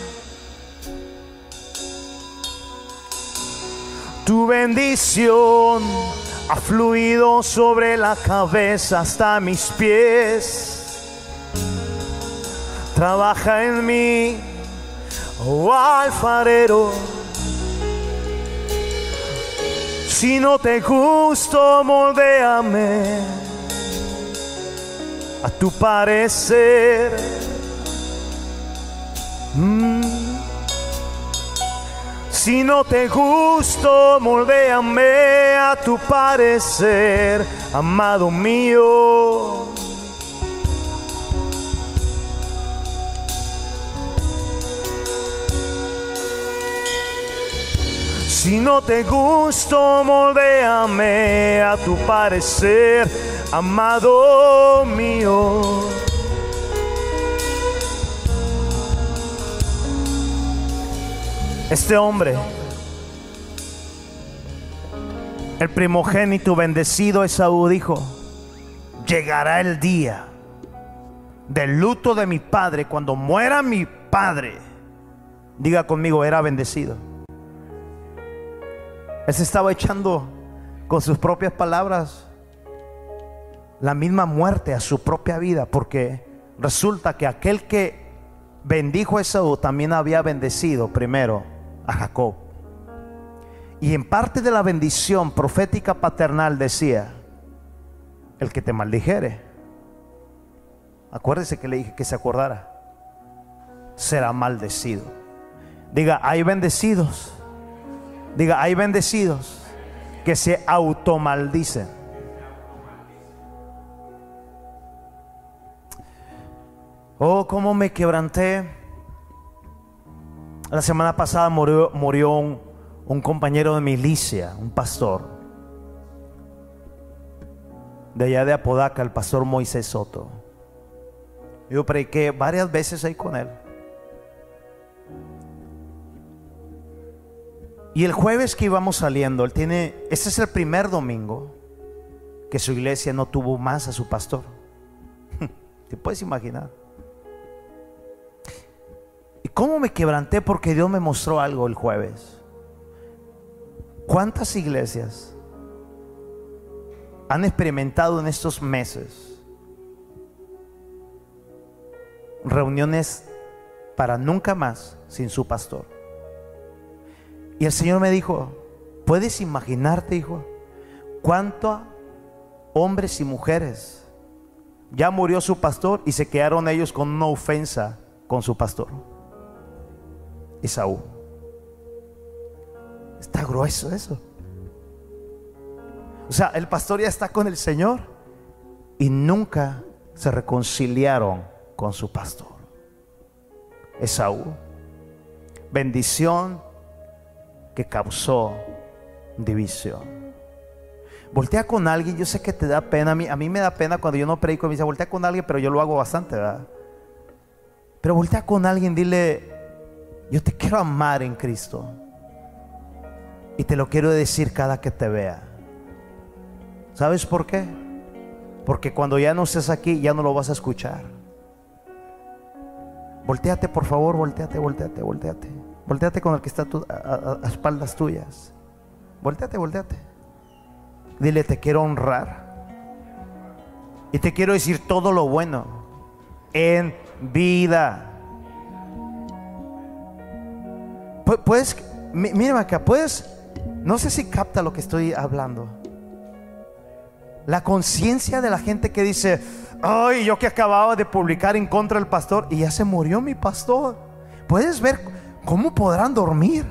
Tu bendición ha fluido sobre la cabeza hasta mis pies. Trabaja en mí, oh alfarero. Si no te gusto, moldeame a tu parecer. Mm. Si no te gusto, moldéame a tu parecer, amado mío. Si no te gusto, moldéame a tu parecer, amado mío. Este hombre, el primogénito bendecido Esaú dijo, llegará el día del luto de mi padre cuando muera mi padre. Diga conmigo, era bendecido. Él se estaba echando con sus propias palabras la misma muerte a su propia vida, porque resulta que aquel que bendijo a Esaú también había bendecido primero a Jacob. Y en parte de la bendición profética paternal decía, el que te maldijere, acuérdese que le dije que se acordara, será maldecido. Diga, hay bendecidos. Diga, hay bendecidos que se automaldicen. Oh, cómo me quebranté la semana pasada murió, murió un, compañero de milicia, un pastor, de allá de Apodaca, el pastor Moisés Soto. Yo prediqué varias veces ahí con él. Y el jueves que íbamos saliendo, él tiene, este es el primer domingo que su iglesia no tuvo más a su pastor. ¿Te puedes imaginar? ¿Y cómo me quebranté? Porque Dios me mostró algo el jueves. ¿Cuántas iglesias han experimentado en estos meses reuniones para nunca más sin su pastor. Y el Señor me dijo, ¿puedes imaginarte, hijo, cuántos hombres y mujeres ya murió su pastor y se quedaron ellos con una ofensa con su pastor? Esaú. Está grueso eso. O sea, el pastor ya está con el Señor y nunca se reconciliaron con su pastor. Esaú. Bendición que causó división. Voltea con alguien, yo sé que te da pena, a mí, a mí me da pena cuando yo no predico, me dice, voltea con alguien, pero yo lo hago bastante, ¿verdad? Pero voltea con alguien, dile, yo te quiero amar en Cristo. Y te lo quiero decir cada que te vea. ¿Sabes por qué? Porque cuando ya no estés aquí, ya no lo vas a escuchar. Volteate, por favor, volteate, volteate, volteate. Volteate con el que está a, espaldas tuyas. Volteate, volteate. Dile, te quiero honrar. Y te quiero decir todo lo bueno en vida. Puedes, mírame acá, puedes, no sé si capta lo que estoy hablando. La conciencia de la gente que dice, ay, yo que acababa de publicar en contra del pastor y ya se murió mi pastor. Puedes ver cómo podrán dormir.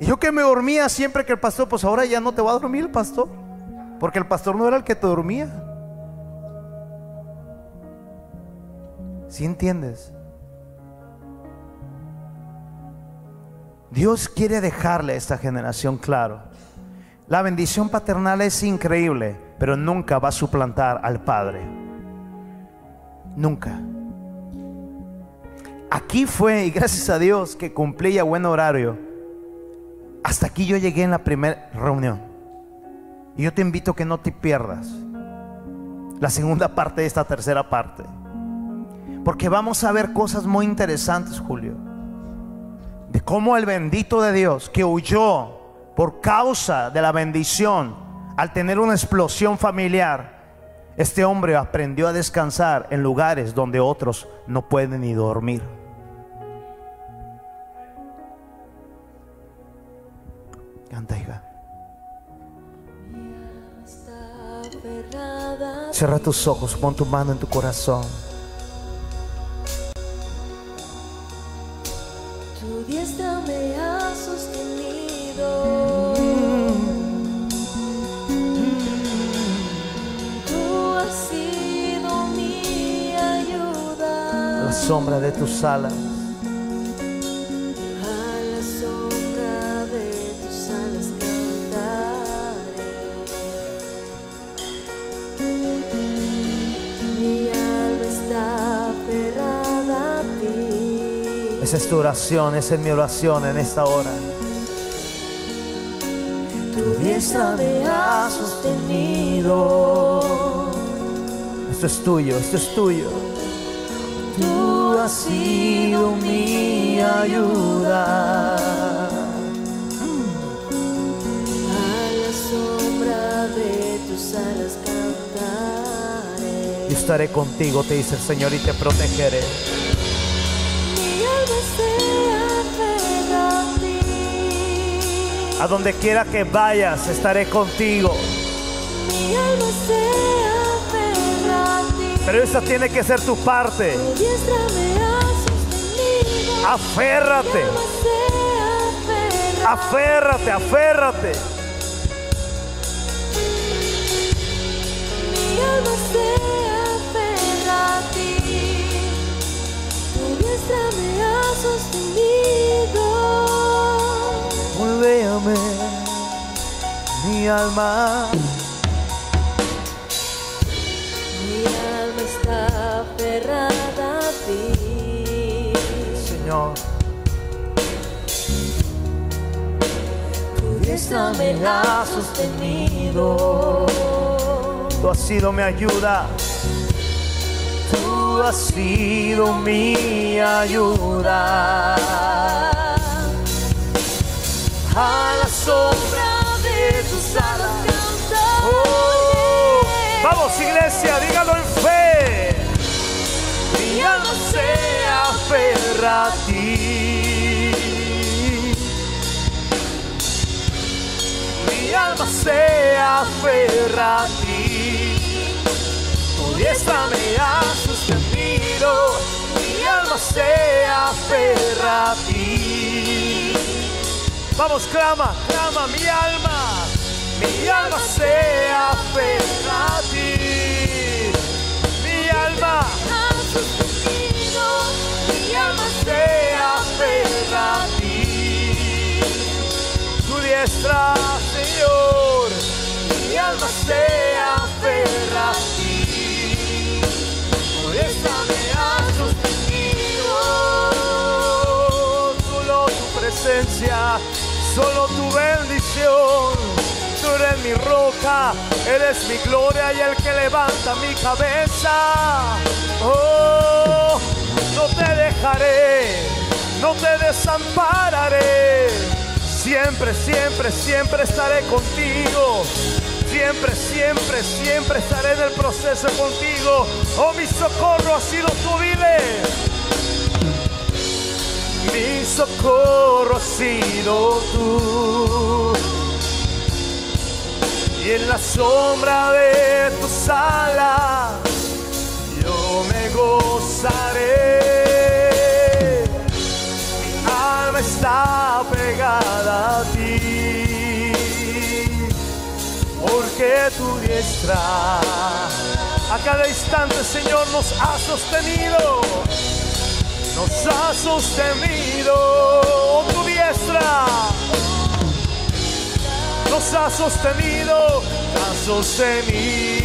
Y yo que me dormía siempre que el pastor, pues ahora ya no te va a dormir el pastor. Porque el pastor no era el que te dormía. Si entiendes? Dios quiere dejarle a esta generación claro. La bendición paternal es increíble, pero nunca va a suplantar al Padre. Nunca. Aquí fue, y gracias a Dios que cumplí a buen horario. Hasta aquí yo llegué en la primera reunión. Y yo te invito a que no te pierdas la segunda parte de esta tercera parte. Porque vamos a ver cosas muy interesantes, Julio de cómo el bendito de Dios que huyó por causa de la bendición al tener una explosión familiar, este hombre aprendió a descansar en lugares donde otros no pueden ni dormir. Canta, hija. Cierra tus ojos, pon tu mano en tu corazón. sombra de tus alas. Esa es tu oración, esa es mi oración en esta hora. Tu diestra me ha sostenido. Esto es tuyo, esto es tuyo ha sido mi ayuda. A la sombra de tus alas cantaré. Yo estaré contigo, te dice el Señor, y te protegeré. A donde quiera que vayas, estaré contigo. Mi alma se pero esa tiene que ser tu parte. Aférrate. Aférrate, aférrate. Mi alma. aferrada a ti. Señor. Tu diestra me ha sostenido. Tú has sido mi ayuda. Tú has sido mi ayuda. A la sombra Vamos iglesia, dígalo en fe. Mi alma se aferra a ti. Mi alma se aferra a ti. Tu diestra me ha sostenido. Mi alma se aferra a ti. Vamos, clama, clama mi alma. Mi alma se aferra a ti. Mi alma mi alma se aferra a ti. Tu diestra, Señor, mi alma se aferra a ti. Tu diestra me. Solo tu presencia, solo tu bendición. Tú eres mi roca, eres mi gloria y el que levanta mi cabeza. Oh, no te dejaré, no te desampararé. Siempre, siempre, siempre estaré contigo. Siempre, siempre, siempre estaré en el proceso contigo. Oh, mi socorro ha sido tu vida. Mi socorro ha sido tú. Y en la sombra de tus alas yo me gozaré. Mi alma está pegada a ti, porque tu diestra a cada instante, Señor, nos ha sostenido. Nos ha sostenido oh, tu diestra ha sostenido, ha sostenido.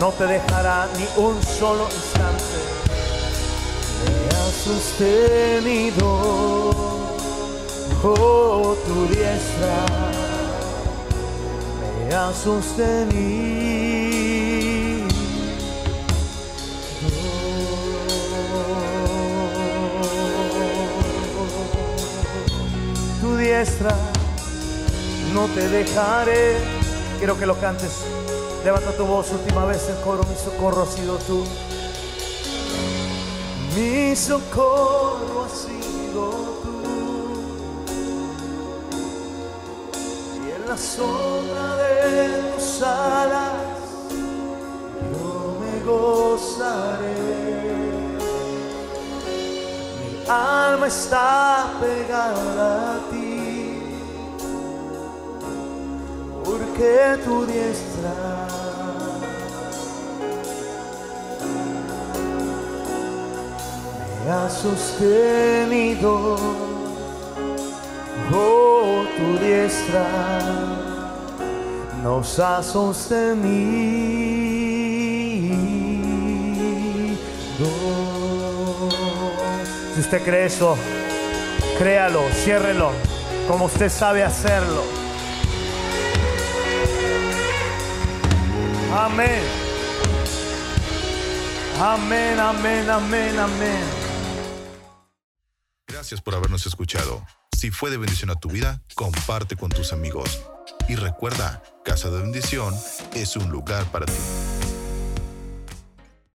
No te dejará ni un solo instante. Me ha sostenido, oh, tu diestra me ha sostenido. Tu diestra no te dejaré. Quiero que lo cantes. Levanta tu voz, última vez el coro, mi socorro ha sido tú. Mi socorro ha sido tú. Y en la sombra de tus alas yo me gozaré. Mi alma está pegada a ti. Porque tu diestra me ha sostenido. Oh, tu diestra nos ha sostenido. Si usted cree eso, créalo, ciérrelo, como usted sabe hacerlo. Amén. Amén, amén, amén, amén. Gracias por habernos escuchado. Si fue de bendición a tu vida, comparte con tus amigos. Y recuerda, Casa de Bendición es un lugar para ti.